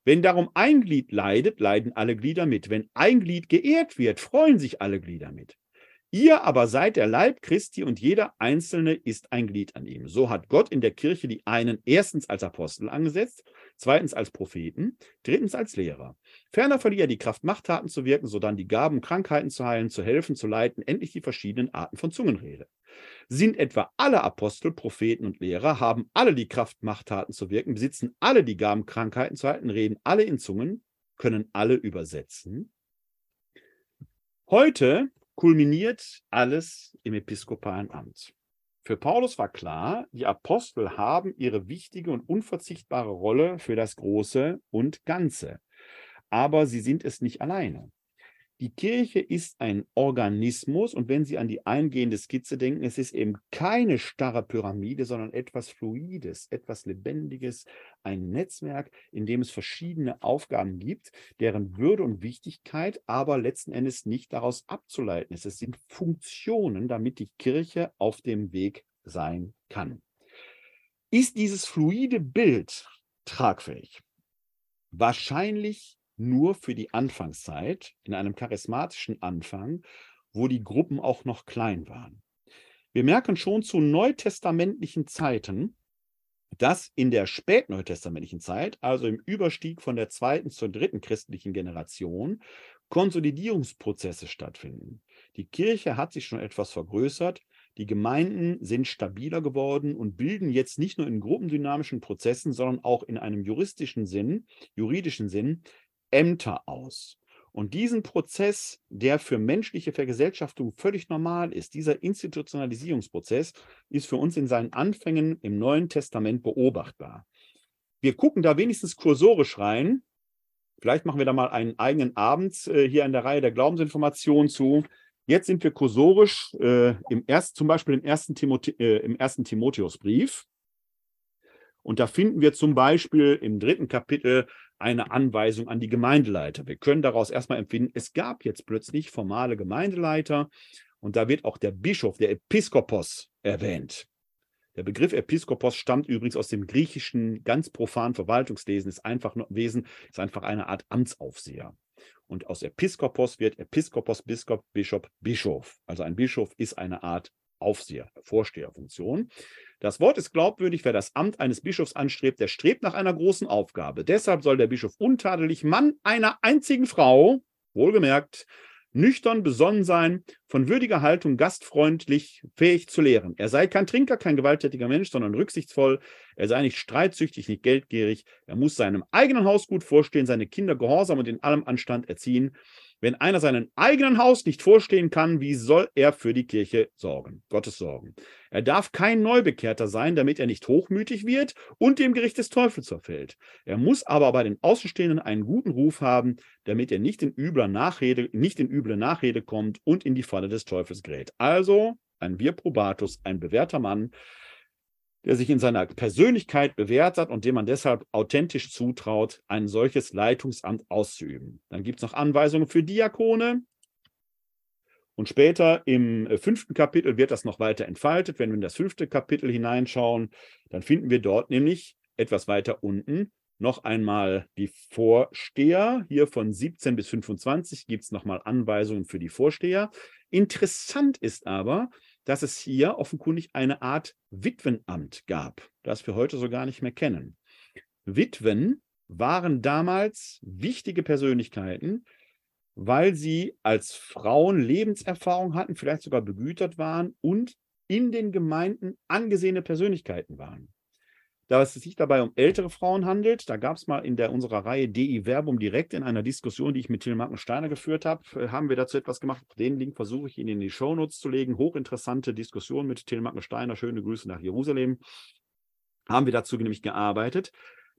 Wenn darum ein Glied leidet, leiden alle Glieder mit. Wenn ein Glied geehrt wird, freuen sich alle Glieder mit. Ihr aber seid der Leib Christi und jeder Einzelne ist ein Glied an ihm. So hat Gott in der Kirche die einen erstens als Apostel angesetzt, zweitens als Propheten, drittens als Lehrer. Ferner verlieh er die Kraft, Machttaten zu wirken, sodann die Gaben, Krankheiten zu heilen, zu helfen, zu leiten, endlich die verschiedenen Arten von Zungenrede. Sind etwa alle Apostel, Propheten und Lehrer, haben alle die Kraft, Machttaten zu wirken, besitzen alle die Gaben, Krankheiten zu halten, reden alle in Zungen, können alle übersetzen? Heute kulminiert alles im episkopalen Amt. Für Paulus war klar, die Apostel haben ihre wichtige und unverzichtbare Rolle für das Große und Ganze. Aber sie sind es nicht alleine. Die Kirche ist ein Organismus und wenn Sie an die eingehende Skizze denken, es ist eben keine starre Pyramide, sondern etwas Fluides, etwas Lebendiges, ein Netzwerk, in dem es verschiedene Aufgaben gibt, deren Würde und Wichtigkeit aber letzten Endes nicht daraus abzuleiten ist. Es sind Funktionen, damit die Kirche auf dem Weg sein kann. Ist dieses fluide Bild tragfähig? Wahrscheinlich nur für die Anfangszeit, in einem charismatischen Anfang, wo die Gruppen auch noch klein waren. Wir merken schon zu neutestamentlichen Zeiten, dass in der spätneutestamentlichen Zeit, also im Überstieg von der zweiten zur dritten christlichen Generation, Konsolidierungsprozesse stattfinden. Die Kirche hat sich schon etwas vergrößert, die Gemeinden sind stabiler geworden und bilden jetzt nicht nur in gruppendynamischen Prozessen, sondern auch in einem juristischen Sinn, juridischen Sinn Ämter aus. Und diesen Prozess, der für menschliche Vergesellschaftung völlig normal ist, dieser Institutionalisierungsprozess, ist für uns in seinen Anfängen im Neuen Testament beobachtbar. Wir gucken da wenigstens kursorisch rein. Vielleicht machen wir da mal einen eigenen Abend äh, hier in der Reihe der Glaubensinformationen zu. Jetzt sind wir kursorisch äh, im ersten, zum Beispiel im ersten, Timoth äh, im ersten Timotheusbrief. Und da finden wir zum Beispiel im dritten Kapitel eine Anweisung an die Gemeindeleiter. Wir können daraus erstmal empfinden, es gab jetzt plötzlich formale Gemeindeleiter und da wird auch der Bischof, der Episkopos erwähnt. Der Begriff Episkopos stammt übrigens aus dem griechischen ganz profanen Verwaltungslesen, ist einfach nur Wesen, ist einfach eine Art Amtsaufseher. Und aus Episkopos wird Episkopos, Biskop, Bischof, Bischof. Also ein Bischof ist eine Art Aufseher, Vorsteherfunktion. Das Wort ist glaubwürdig, wer das Amt eines Bischofs anstrebt, der strebt nach einer großen Aufgabe. Deshalb soll der Bischof untadelig Mann einer einzigen Frau, wohlgemerkt, nüchtern, besonnen sein, von würdiger Haltung, gastfreundlich, fähig zu lehren. Er sei kein Trinker, kein gewalttätiger Mensch, sondern rücksichtsvoll. Er sei nicht streitsüchtig, nicht geldgierig. Er muss seinem eigenen Haus gut vorstehen, seine Kinder gehorsam und in allem Anstand erziehen. Wenn einer seinen eigenen Haus nicht vorstehen kann, wie soll er für die Kirche sorgen? Gottes sorgen. Er darf kein Neubekehrter sein, damit er nicht hochmütig wird und dem Gericht des Teufels verfällt. Er muss aber bei den Außenstehenden einen guten Ruf haben, damit er nicht in übler Nachrede, nicht in üble Nachrede kommt und in die Falle des Teufels gerät. Also ein Virprobatus, ein bewährter Mann, der sich in seiner Persönlichkeit bewährt hat und dem man deshalb authentisch zutraut, ein solches Leitungsamt auszuüben. Dann gibt es noch Anweisungen für Diakone. Und später im äh, fünften Kapitel wird das noch weiter entfaltet. Wenn wir in das fünfte Kapitel hineinschauen, dann finden wir dort nämlich etwas weiter unten noch einmal die Vorsteher. Hier von 17 bis 25 gibt es nochmal Anweisungen für die Vorsteher. Interessant ist aber, dass es hier offenkundig eine Art Witwenamt gab, das wir heute so gar nicht mehr kennen. Witwen waren damals wichtige Persönlichkeiten, weil sie als Frauen Lebenserfahrung hatten, vielleicht sogar begütert waren und in den Gemeinden angesehene Persönlichkeiten waren. Da es sich dabei um ältere Frauen handelt, da gab es mal in der, unserer Reihe DI Verbum direkt in einer Diskussion, die ich mit Till Steiner geführt habe, äh, haben wir dazu etwas gemacht. Den Link versuche ich Ihnen in die Shownotes zu legen. Hochinteressante Diskussion mit Till Steiner. Schöne Grüße nach Jerusalem. Haben wir dazu nämlich gearbeitet,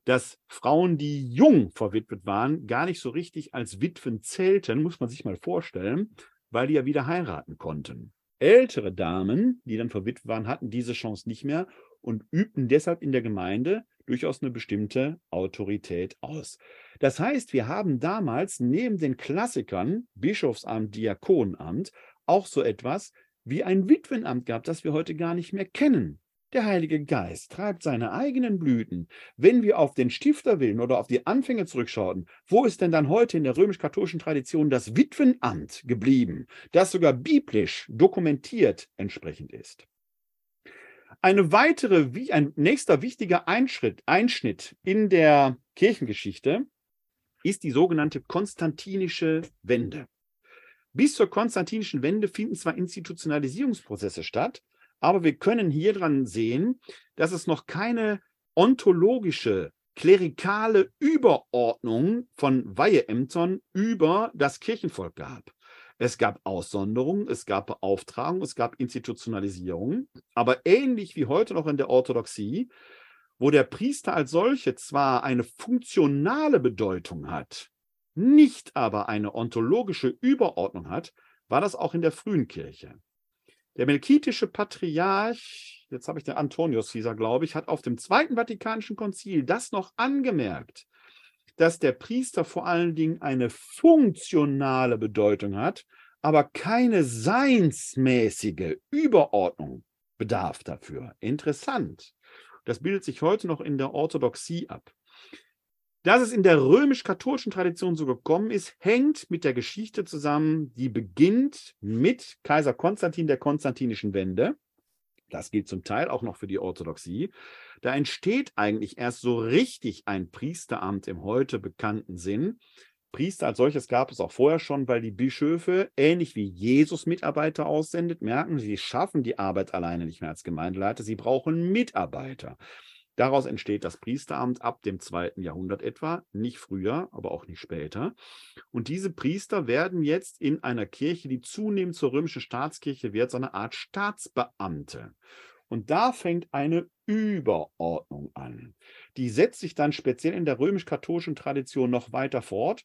dass Frauen, die jung verwitwet waren, gar nicht so richtig als Witwen zählten, muss man sich mal vorstellen, weil die ja wieder heiraten konnten. Ältere Damen, die dann verwitwet waren, hatten diese Chance nicht mehr und übten deshalb in der Gemeinde durchaus eine bestimmte Autorität aus. Das heißt, wir haben damals neben den Klassikern Bischofsamt, Diakonamt auch so etwas wie ein Witwenamt gehabt, das wir heute gar nicht mehr kennen. Der Heilige Geist treibt seine eigenen Blüten. Wenn wir auf den Stifterwillen oder auf die Anfänge zurückschauen, wo ist denn dann heute in der römisch-katholischen Tradition das Witwenamt geblieben, das sogar biblisch dokumentiert entsprechend ist? Eine weitere, wie ein nächster wichtiger Einschritt, Einschnitt in der Kirchengeschichte ist die sogenannte konstantinische Wende. Bis zur konstantinischen Wende finden zwar Institutionalisierungsprozesse statt, aber wir können hier dran sehen, dass es noch keine ontologische, klerikale Überordnung von Weiheämtern über das Kirchenvolk gab. Es gab Aussonderungen, es gab Beauftragung, es gab Institutionalisierung, aber ähnlich wie heute noch in der Orthodoxie, wo der Priester als solche zwar eine funktionale Bedeutung hat, nicht aber eine ontologische Überordnung hat, war das auch in der frühen Kirche. Der melkitische Patriarch, jetzt habe ich den Antonius Caesar, glaube ich, hat auf dem Zweiten Vatikanischen Konzil das noch angemerkt, dass der Priester vor allen Dingen eine funktionale Bedeutung hat, aber keine seinsmäßige Überordnung bedarf dafür. Interessant. Das bildet sich heute noch in der Orthodoxie ab. Dass es in der römisch-katholischen Tradition so gekommen ist, hängt mit der Geschichte zusammen, die beginnt mit Kaiser Konstantin der konstantinischen Wende. Das gilt zum Teil auch noch für die Orthodoxie. Da entsteht eigentlich erst so richtig ein Priesteramt im heute bekannten Sinn. Priester als solches gab es auch vorher schon, weil die Bischöfe, ähnlich wie Jesus Mitarbeiter aussendet, merken, sie schaffen die Arbeit alleine nicht mehr als Gemeindeleiter, sie brauchen Mitarbeiter. Daraus entsteht das Priesteramt ab dem zweiten Jahrhundert etwa, nicht früher, aber auch nicht später. Und diese Priester werden jetzt in einer Kirche, die zunehmend zur römischen Staatskirche wird, so eine Art Staatsbeamte. Und da fängt eine Überordnung an. Die setzt sich dann speziell in der römisch-katholischen Tradition noch weiter fort.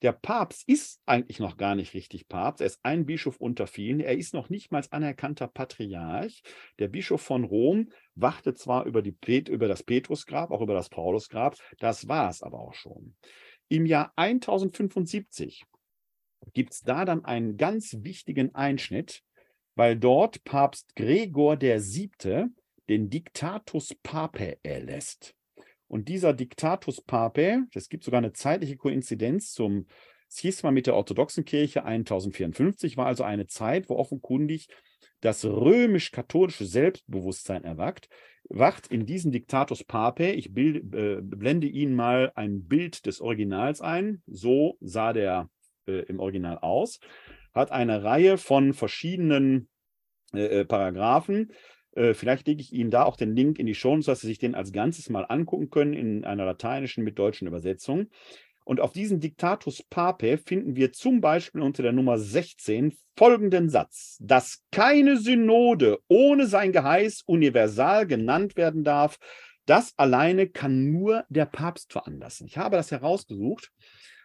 Der Papst ist eigentlich noch gar nicht richtig Papst. Er ist ein Bischof unter vielen. Er ist noch nicht mal anerkannter Patriarch. Der Bischof von Rom wachte zwar über, die, über das Petrusgrab, auch über das Paulusgrab. Das war es aber auch schon. Im Jahr 1075 gibt es da dann einen ganz wichtigen Einschnitt, weil dort Papst Gregor VII. den Diktatus Papae erlässt. Und dieser Diktatus Papae, es gibt sogar eine zeitliche Koinzidenz zum Schisma mit der orthodoxen Kirche 1054, war also eine Zeit, wo offenkundig das römisch-katholische Selbstbewusstsein erwacht, wacht in diesem Diktatus Papae. Ich bild, äh, blende Ihnen mal ein Bild des Originals ein. So sah der äh, im Original aus hat eine Reihe von verschiedenen äh, äh, Paragraphen. Äh, vielleicht lege ich Ihnen da auch den Link in die Show, dass Sie sich den als Ganzes mal angucken können in einer lateinischen mit deutschen Übersetzung. Und auf diesem Diktatus Papae finden wir zum Beispiel unter der Nummer 16 folgenden Satz, dass keine Synode ohne sein Geheiß universal genannt werden darf. Das alleine kann nur der Papst veranlassen. Ich habe das herausgesucht,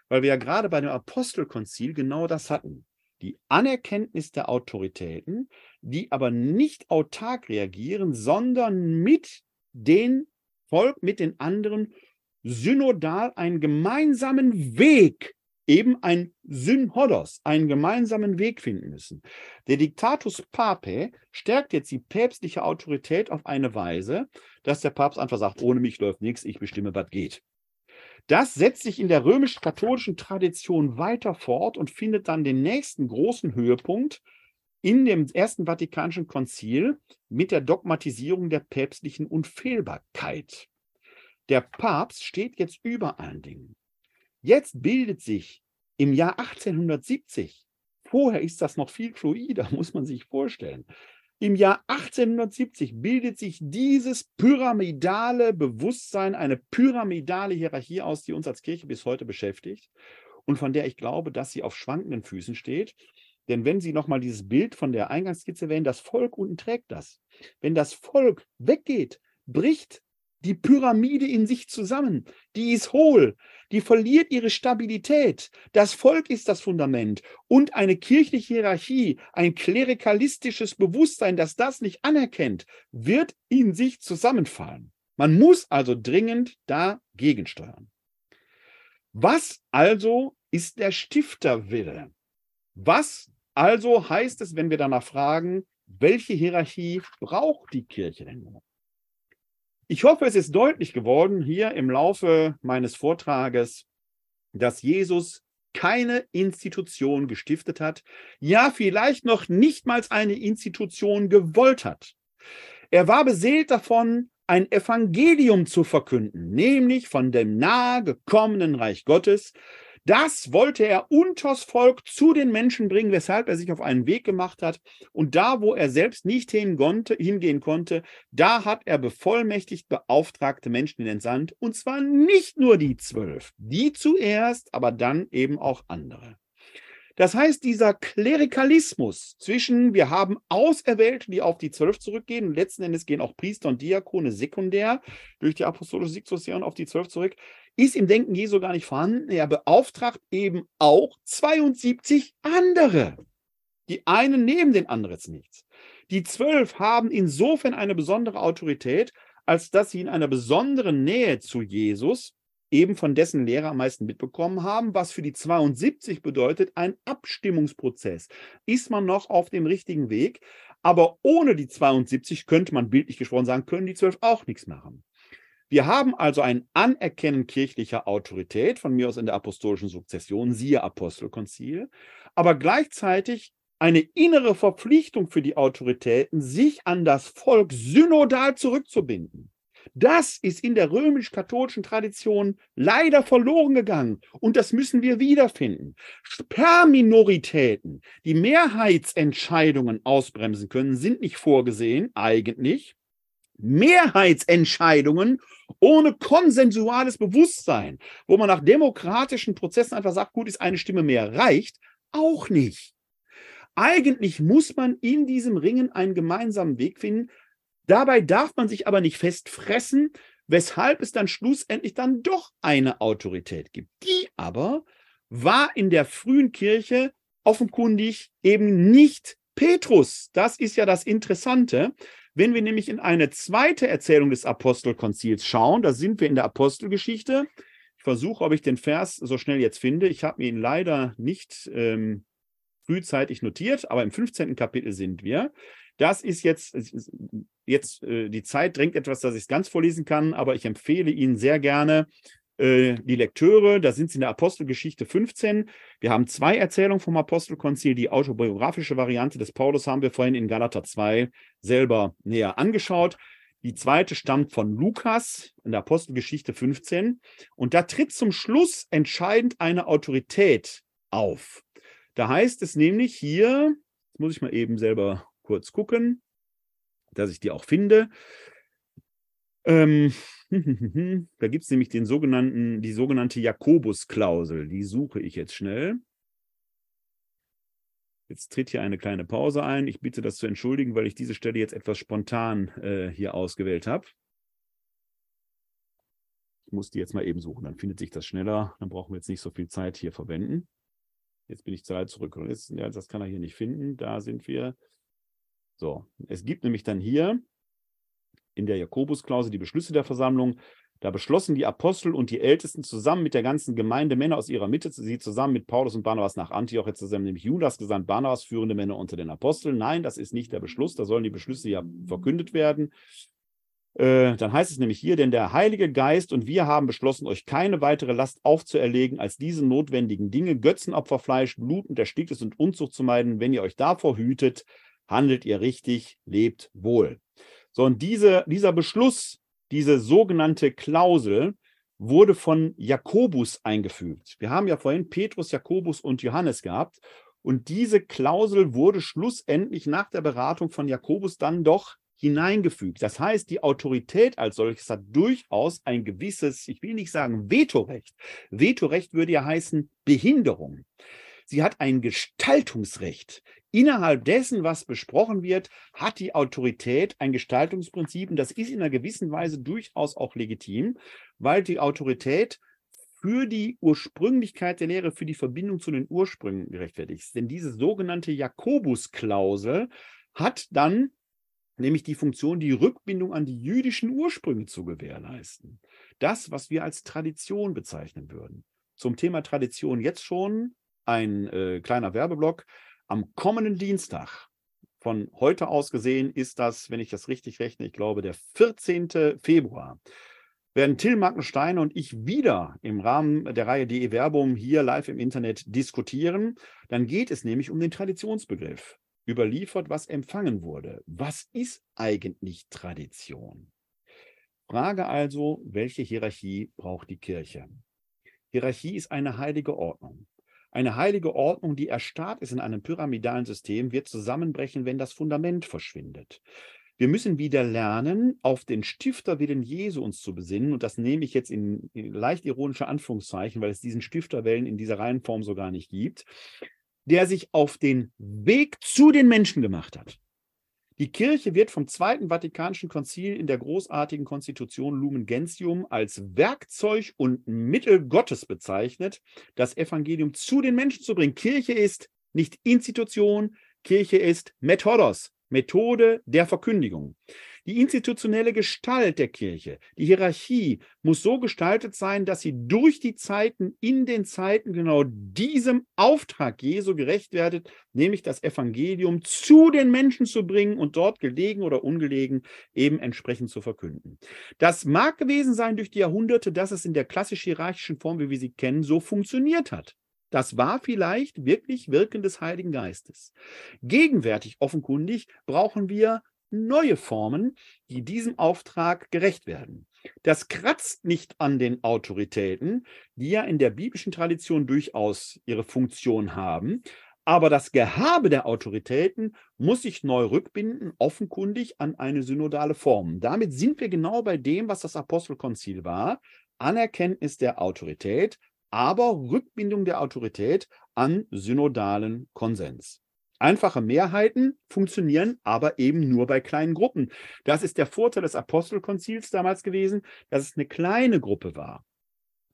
weil wir ja gerade bei dem Apostelkonzil genau das hatten die Anerkenntnis der Autoritäten, die aber nicht autark reagieren, sondern mit den Volk, mit den anderen synodal einen gemeinsamen Weg, eben ein Synhodos, einen gemeinsamen Weg finden müssen. Der Diktatus Papae stärkt jetzt die päpstliche Autorität auf eine Weise, dass der Papst einfach sagt, ohne mich läuft nichts, ich bestimme, was geht. Das setzt sich in der römisch-katholischen Tradition weiter fort und findet dann den nächsten großen Höhepunkt in dem Ersten Vatikanischen Konzil mit der Dogmatisierung der päpstlichen Unfehlbarkeit. Der Papst steht jetzt über allen Dingen. Jetzt bildet sich im Jahr 1870, vorher ist das noch viel fluider, muss man sich vorstellen. Im Jahr 1870 bildet sich dieses pyramidale Bewusstsein, eine pyramidale Hierarchie aus, die uns als Kirche bis heute beschäftigt und von der ich glaube, dass sie auf schwankenden Füßen steht. Denn wenn Sie nochmal dieses Bild von der Eingangsskizze wählen, das Volk unten trägt das. Wenn das Volk weggeht, bricht die Pyramide in sich zusammen. Die ist hohl. Die verliert ihre Stabilität. Das Volk ist das Fundament. Und eine kirchliche Hierarchie, ein klerikalistisches Bewusstsein, das das nicht anerkennt, wird in sich zusammenfallen. Man muss also dringend dagegen steuern. Was also ist der Stifterwille? Was also heißt es, wenn wir danach fragen, welche Hierarchie braucht die Kirche denn? Ich hoffe, es ist deutlich geworden hier im Laufe meines Vortrages, dass Jesus keine Institution gestiftet hat, ja vielleicht noch nicht mal eine Institution gewollt hat. Er war beseelt davon, ein Evangelium zu verkünden, nämlich von dem nahe gekommenen Reich Gottes, das wollte er unters Volk zu den Menschen bringen, weshalb er sich auf einen Weg gemacht hat. Und da, wo er selbst nicht hingehen konnte, da hat er bevollmächtigt beauftragte Menschen entsandt. Und zwar nicht nur die zwölf, die zuerst, aber dann eben auch andere. Das heißt, dieser Klerikalismus zwischen, wir haben Auserwählte, die auf die Zwölf zurückgehen, und letzten Endes gehen auch Priester und Diakone sekundär durch die apostolische Sukzession auf die Zwölf zurück, ist im Denken Jesu gar nicht vorhanden. Er beauftragt eben auch 72 andere. Die einen nehmen den anderen nichts. Die Zwölf haben insofern eine besondere Autorität, als dass sie in einer besonderen Nähe zu Jesus eben von dessen Lehrer am meisten mitbekommen haben, was für die 72 bedeutet, ein Abstimmungsprozess. Ist man noch auf dem richtigen Weg? Aber ohne die 72 könnte man bildlich gesprochen sagen, können die 12 auch nichts machen. Wir haben also ein Anerkennen kirchlicher Autorität, von mir aus in der apostolischen Sukzession, siehe Apostelkonzil, aber gleichzeitig eine innere Verpflichtung für die Autoritäten, sich an das Volk synodal zurückzubinden. Das ist in der römisch-katholischen Tradition leider verloren gegangen und das müssen wir wiederfinden. Sperrminoritäten, die Mehrheitsentscheidungen ausbremsen können, sind nicht vorgesehen, eigentlich. Mehrheitsentscheidungen ohne konsensuales Bewusstsein, wo man nach demokratischen Prozessen einfach sagt, gut, ist eine Stimme mehr, reicht, auch nicht. Eigentlich muss man in diesem Ringen einen gemeinsamen Weg finden, Dabei darf man sich aber nicht festfressen, weshalb es dann schlussendlich dann doch eine Autorität gibt. Die aber war in der frühen Kirche offenkundig eben nicht Petrus. Das ist ja das Interessante. Wenn wir nämlich in eine zweite Erzählung des Apostelkonzils schauen, da sind wir in der Apostelgeschichte. Ich versuche, ob ich den Vers so schnell jetzt finde. Ich habe ihn leider nicht ähm, frühzeitig notiert, aber im 15. Kapitel sind wir. Das ist jetzt, jetzt äh, die Zeit drängt etwas, dass ich es ganz vorlesen kann, aber ich empfehle Ihnen sehr gerne äh, die Lektüre. Da sind Sie in der Apostelgeschichte 15. Wir haben zwei Erzählungen vom Apostelkonzil. Die autobiografische Variante des Paulus haben wir vorhin in Galater 2 selber näher angeschaut. Die zweite stammt von Lukas in der Apostelgeschichte 15. Und da tritt zum Schluss entscheidend eine Autorität auf. Da heißt es nämlich hier, jetzt muss ich mal eben selber kurz gucken, dass ich die auch finde. Ähm, da gibt es nämlich den sogenannten, die sogenannte Jakobus-Klausel. Die suche ich jetzt schnell. Jetzt tritt hier eine kleine Pause ein. Ich bitte das zu entschuldigen, weil ich diese Stelle jetzt etwas spontan äh, hier ausgewählt habe. Ich muss die jetzt mal eben suchen, dann findet sich das schneller. Dann brauchen wir jetzt nicht so viel Zeit hier verwenden. Jetzt bin ich zu zurück. Jetzt, ja, das kann er hier nicht finden. Da sind wir. So, es gibt nämlich dann hier in der Jakobusklausel die Beschlüsse der Versammlung. Da beschlossen die Apostel und die Ältesten zusammen mit der ganzen Gemeinde Männer aus ihrer Mitte, sie zusammen mit Paulus und Barnabas nach Antioch, jetzt zusammen nämlich Judas gesandt, Barnabas führende Männer unter den Aposteln. Nein, das ist nicht der Beschluss, da sollen die Beschlüsse ja verkündet werden. Äh, dann heißt es nämlich hier, denn der Heilige Geist und wir haben beschlossen, euch keine weitere Last aufzuerlegen, als diese notwendigen Dinge, Götzenopferfleisch, Blut und Ersticktes und Unzucht zu meiden. Wenn ihr euch davor hütet, handelt ihr richtig, lebt wohl. So, und diese, dieser Beschluss, diese sogenannte Klausel, wurde von Jakobus eingefügt. Wir haben ja vorhin Petrus, Jakobus und Johannes gehabt. Und diese Klausel wurde schlussendlich nach der Beratung von Jakobus dann doch hineingefügt. Das heißt, die Autorität als solches hat durchaus ein gewisses, ich will nicht sagen Vetorecht. Vetorecht würde ja heißen Behinderung. Sie hat ein Gestaltungsrecht. Innerhalb dessen, was besprochen wird, hat die Autorität ein Gestaltungsprinzip und das ist in einer gewissen Weise durchaus auch legitim, weil die Autorität für die Ursprünglichkeit der Lehre, für die Verbindung zu den Ursprüngen gerechtfertigt ist. Denn diese sogenannte Jakobus-Klausel hat dann nämlich die Funktion, die Rückbindung an die jüdischen Ursprünge zu gewährleisten. Das, was wir als Tradition bezeichnen würden. Zum Thema Tradition jetzt schon ein äh, kleiner Werbeblock. Am kommenden Dienstag, von heute aus gesehen, ist das, wenn ich das richtig rechne, ich glaube, der 14. Februar, werden Till Magnustein und ich wieder im Rahmen der Reihe DE Werbung hier live im Internet diskutieren. Dann geht es nämlich um den Traditionsbegriff überliefert, was empfangen wurde. Was ist eigentlich Tradition? Frage also, welche Hierarchie braucht die Kirche? Hierarchie ist eine heilige Ordnung. Eine heilige Ordnung, die erstarrt ist in einem pyramidalen System, wird zusammenbrechen, wenn das Fundament verschwindet. Wir müssen wieder lernen, auf den Stifterwillen Jesu uns zu besinnen. Und das nehme ich jetzt in, leicht ironische Anführungszeichen, weil es diesen Stifterwellen in dieser Reihenform so gar nicht gibt der sich auf den Weg zu den Menschen gemacht hat. Die Kirche wird vom Zweiten Vatikanischen Konzil in der großartigen Konstitution Lumen Gentium als Werkzeug und Mittel Gottes bezeichnet, das Evangelium zu den Menschen zu bringen. Kirche ist nicht Institution, Kirche ist Methodos, Methode der Verkündigung. Die institutionelle Gestalt der Kirche, die Hierarchie muss so gestaltet sein, dass sie durch die Zeiten, in den Zeiten genau diesem Auftrag Jesu gerecht werdet, nämlich das Evangelium zu den Menschen zu bringen und dort gelegen oder ungelegen eben entsprechend zu verkünden. Das mag gewesen sein durch die Jahrhunderte, dass es in der klassisch-hierarchischen Form, wie wir sie kennen, so funktioniert hat. Das war vielleicht wirklich Wirken des Heiligen Geistes. Gegenwärtig offenkundig brauchen wir neue Formen, die diesem Auftrag gerecht werden. Das kratzt nicht an den Autoritäten, die ja in der biblischen Tradition durchaus ihre Funktion haben, aber das Gehabe der Autoritäten muss sich neu rückbinden, offenkundig an eine synodale Form. Damit sind wir genau bei dem, was das Apostelkonzil war. Anerkenntnis der Autorität, aber Rückbindung der Autorität an synodalen Konsens. Einfache Mehrheiten funktionieren aber eben nur bei kleinen Gruppen. Das ist der Vorteil des Apostelkonzils damals gewesen, dass es eine kleine Gruppe war.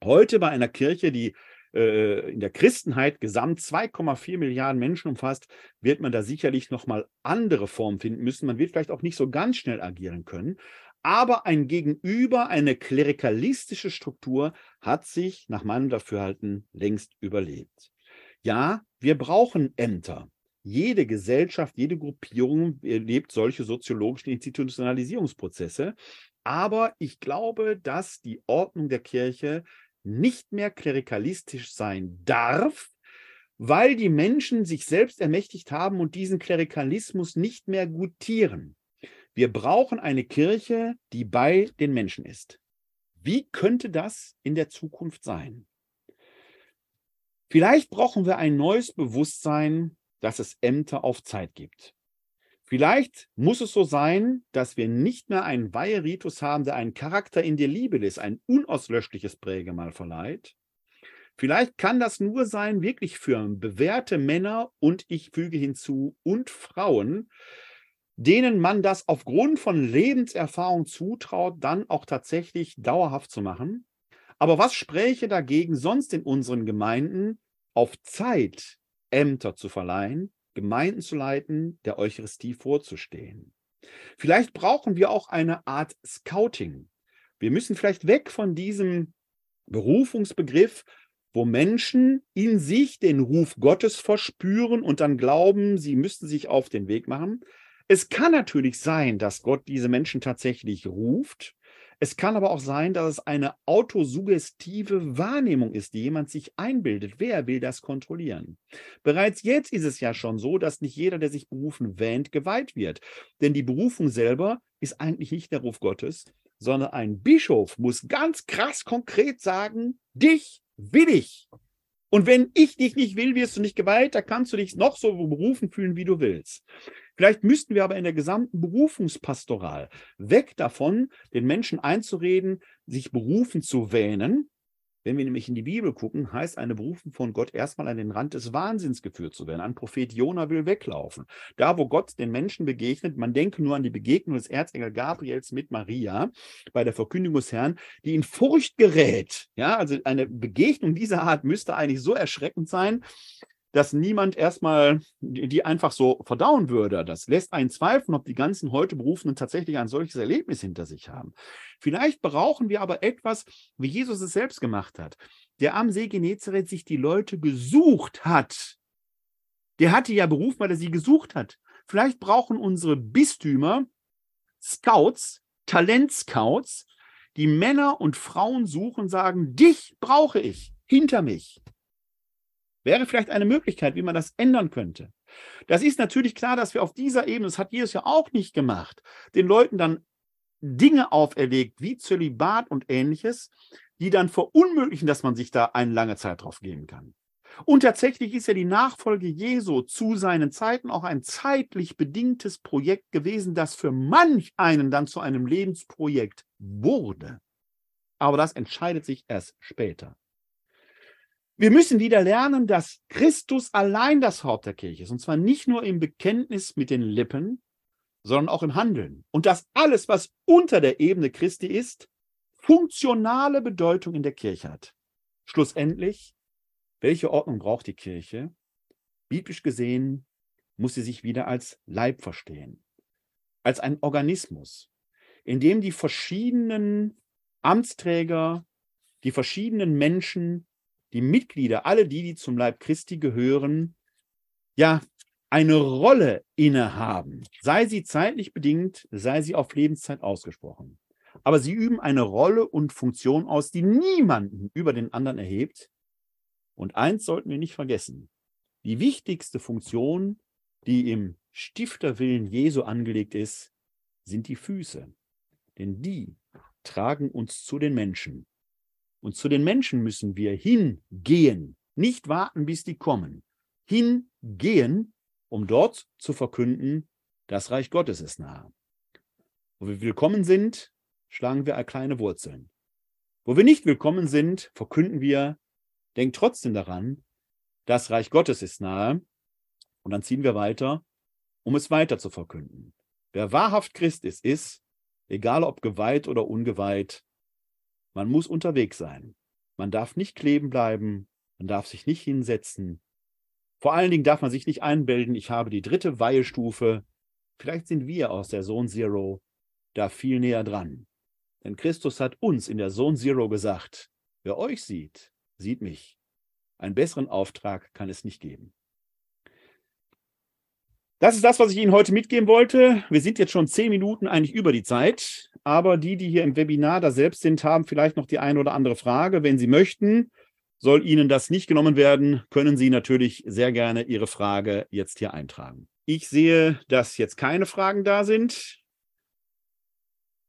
Heute bei einer Kirche, die äh, in der Christenheit gesamt 2,4 Milliarden Menschen umfasst, wird man da sicherlich nochmal andere Formen finden müssen. Man wird vielleicht auch nicht so ganz schnell agieren können. Aber ein Gegenüber, eine klerikalistische Struktur hat sich nach meinem Dafürhalten längst überlebt. Ja, wir brauchen Ämter. Jede Gesellschaft, jede Gruppierung erlebt solche soziologischen Institutionalisierungsprozesse. Aber ich glaube, dass die Ordnung der Kirche nicht mehr klerikalistisch sein darf, weil die Menschen sich selbst ermächtigt haben und diesen Klerikalismus nicht mehr gutieren. Wir brauchen eine Kirche, die bei den Menschen ist. Wie könnte das in der Zukunft sein? Vielleicht brauchen wir ein neues Bewusstsein dass es Ämter auf Zeit gibt. Vielleicht muss es so sein, dass wir nicht mehr einen Weiheritus haben, der einen Charakter in der Liebe ist, ein unauslöschliches Prägemal verleiht. Vielleicht kann das nur sein, wirklich für bewährte Männer und ich füge hinzu und Frauen, denen man das aufgrund von Lebenserfahrung zutraut, dann auch tatsächlich dauerhaft zu machen. Aber was spräche dagegen sonst in unseren Gemeinden auf Zeit Ämter zu verleihen, Gemeinden zu leiten, der Eucharistie vorzustehen. Vielleicht brauchen wir auch eine Art Scouting. Wir müssen vielleicht weg von diesem Berufungsbegriff, wo Menschen in sich den Ruf Gottes verspüren und dann glauben, sie müssten sich auf den Weg machen. Es kann natürlich sein, dass Gott diese Menschen tatsächlich ruft, es kann aber auch sein, dass es eine autosuggestive Wahrnehmung ist, die jemand sich einbildet. Wer will das kontrollieren? Bereits jetzt ist es ja schon so, dass nicht jeder, der sich berufen wähnt, geweiht wird. Denn die Berufung selber ist eigentlich nicht der Ruf Gottes, sondern ein Bischof muss ganz krass konkret sagen, dich will ich. Und wenn ich dich nicht will, wirst du nicht geweiht, da kannst du dich noch so berufen fühlen, wie du willst. Vielleicht müssten wir aber in der gesamten Berufungspastoral weg davon, den Menschen einzureden, sich berufen zu wähnen, wenn wir nämlich in die Bibel gucken, heißt eine Berufung von Gott erstmal an den Rand des Wahnsinns geführt zu werden. Ein Prophet Jona will weglaufen. Da, wo Gott den Menschen begegnet, man denke nur an die Begegnung des Erzengel Gabriels mit Maria bei der Verkündigung des Herrn, die in Furcht gerät. Ja, also eine Begegnung dieser Art müsste eigentlich so erschreckend sein, dass niemand erstmal die einfach so verdauen würde. Das lässt einen zweifeln, ob die ganzen heute Berufenen tatsächlich ein solches Erlebnis hinter sich haben. Vielleicht brauchen wir aber etwas, wie Jesus es selbst gemacht hat, der am See Genezareth sich die Leute gesucht hat. Der hatte ja berufen, weil er sie gesucht hat. Vielleicht brauchen unsere Bistümer Scouts, Talentscouts, die Männer und Frauen suchen, sagen, dich brauche ich hinter mich. Wäre vielleicht eine Möglichkeit, wie man das ändern könnte. Das ist natürlich klar, dass wir auf dieser Ebene, das hat Jesus ja auch nicht gemacht, den Leuten dann Dinge auferlegt, wie Zölibat und ähnliches, die dann verunmöglichen, dass man sich da eine lange Zeit drauf geben kann. Und tatsächlich ist ja die Nachfolge Jesu zu seinen Zeiten auch ein zeitlich bedingtes Projekt gewesen, das für manch einen dann zu einem Lebensprojekt wurde. Aber das entscheidet sich erst später. Wir müssen wieder lernen, dass Christus allein das Haupt der Kirche ist. Und zwar nicht nur im Bekenntnis mit den Lippen, sondern auch im Handeln. Und dass alles, was unter der Ebene Christi ist, funktionale Bedeutung in der Kirche hat. Schlussendlich, welche Ordnung braucht die Kirche? Biblisch gesehen muss sie sich wieder als Leib verstehen, als ein Organismus, in dem die verschiedenen Amtsträger, die verschiedenen Menschen die Mitglieder, alle die, die zum Leib Christi gehören, ja, eine Rolle innehaben, sei sie zeitlich bedingt, sei sie auf Lebenszeit ausgesprochen. Aber sie üben eine Rolle und Funktion aus, die niemanden über den anderen erhebt. Und eins sollten wir nicht vergessen. Die wichtigste Funktion, die im Stifterwillen Jesu angelegt ist, sind die Füße. Denn die tragen uns zu den Menschen. Und zu den Menschen müssen wir hingehen, nicht warten, bis die kommen. Hingehen, um dort zu verkünden, das Reich Gottes ist nahe. Wo wir willkommen sind, schlagen wir kleine Wurzeln. Wo wir nicht willkommen sind, verkünden wir, denkt trotzdem daran, das Reich Gottes ist nahe. Und dann ziehen wir weiter, um es weiter zu verkünden. Wer wahrhaft Christ ist, ist, egal ob geweiht oder ungeweiht, man muss unterwegs sein. Man darf nicht kleben bleiben, man darf sich nicht hinsetzen. Vor allen Dingen darf man sich nicht einbilden, ich habe die dritte Weihestufe. Vielleicht sind wir aus der Zone Zero da viel näher dran. Denn Christus hat uns in der Zone Zero gesagt, wer euch sieht, sieht mich. Einen besseren Auftrag kann es nicht geben. Das ist das, was ich Ihnen heute mitgeben wollte. Wir sind jetzt schon zehn Minuten eigentlich über die Zeit, aber die, die hier im Webinar da selbst sind, haben vielleicht noch die eine oder andere Frage. Wenn Sie möchten, soll Ihnen das nicht genommen werden, können Sie natürlich sehr gerne Ihre Frage jetzt hier eintragen. Ich sehe, dass jetzt keine Fragen da sind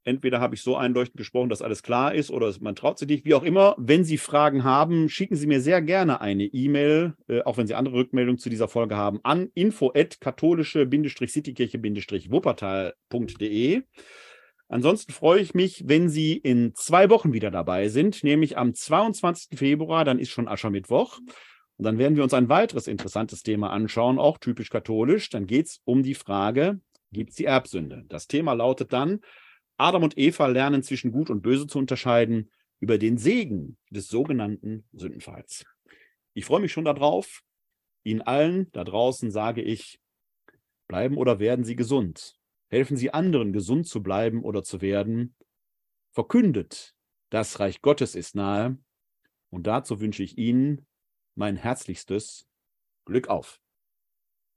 entweder habe ich so einleuchtend gesprochen, dass alles klar ist, oder man traut sich nicht, wie auch immer. Wenn Sie Fragen haben, schicken Sie mir sehr gerne eine E-Mail, äh, auch wenn Sie andere Rückmeldungen zu dieser Folge haben, an info-katholische-citykirche-wuppertal.de. Ansonsten freue ich mich, wenn Sie in zwei Wochen wieder dabei sind, nämlich am 22. Februar, dann ist schon Aschermittwoch. Und dann werden wir uns ein weiteres interessantes Thema anschauen, auch typisch katholisch. Dann geht es um die Frage, gibt es die Erbsünde? Das Thema lautet dann, Adam und Eva lernen zwischen Gut und Böse zu unterscheiden über den Segen des sogenannten Sündenfalls. Ich freue mich schon darauf. Ihnen allen da draußen sage ich, bleiben oder werden Sie gesund. Helfen Sie anderen, gesund zu bleiben oder zu werden. Verkündet, das Reich Gottes ist nahe. Und dazu wünsche ich Ihnen mein herzlichstes Glück auf.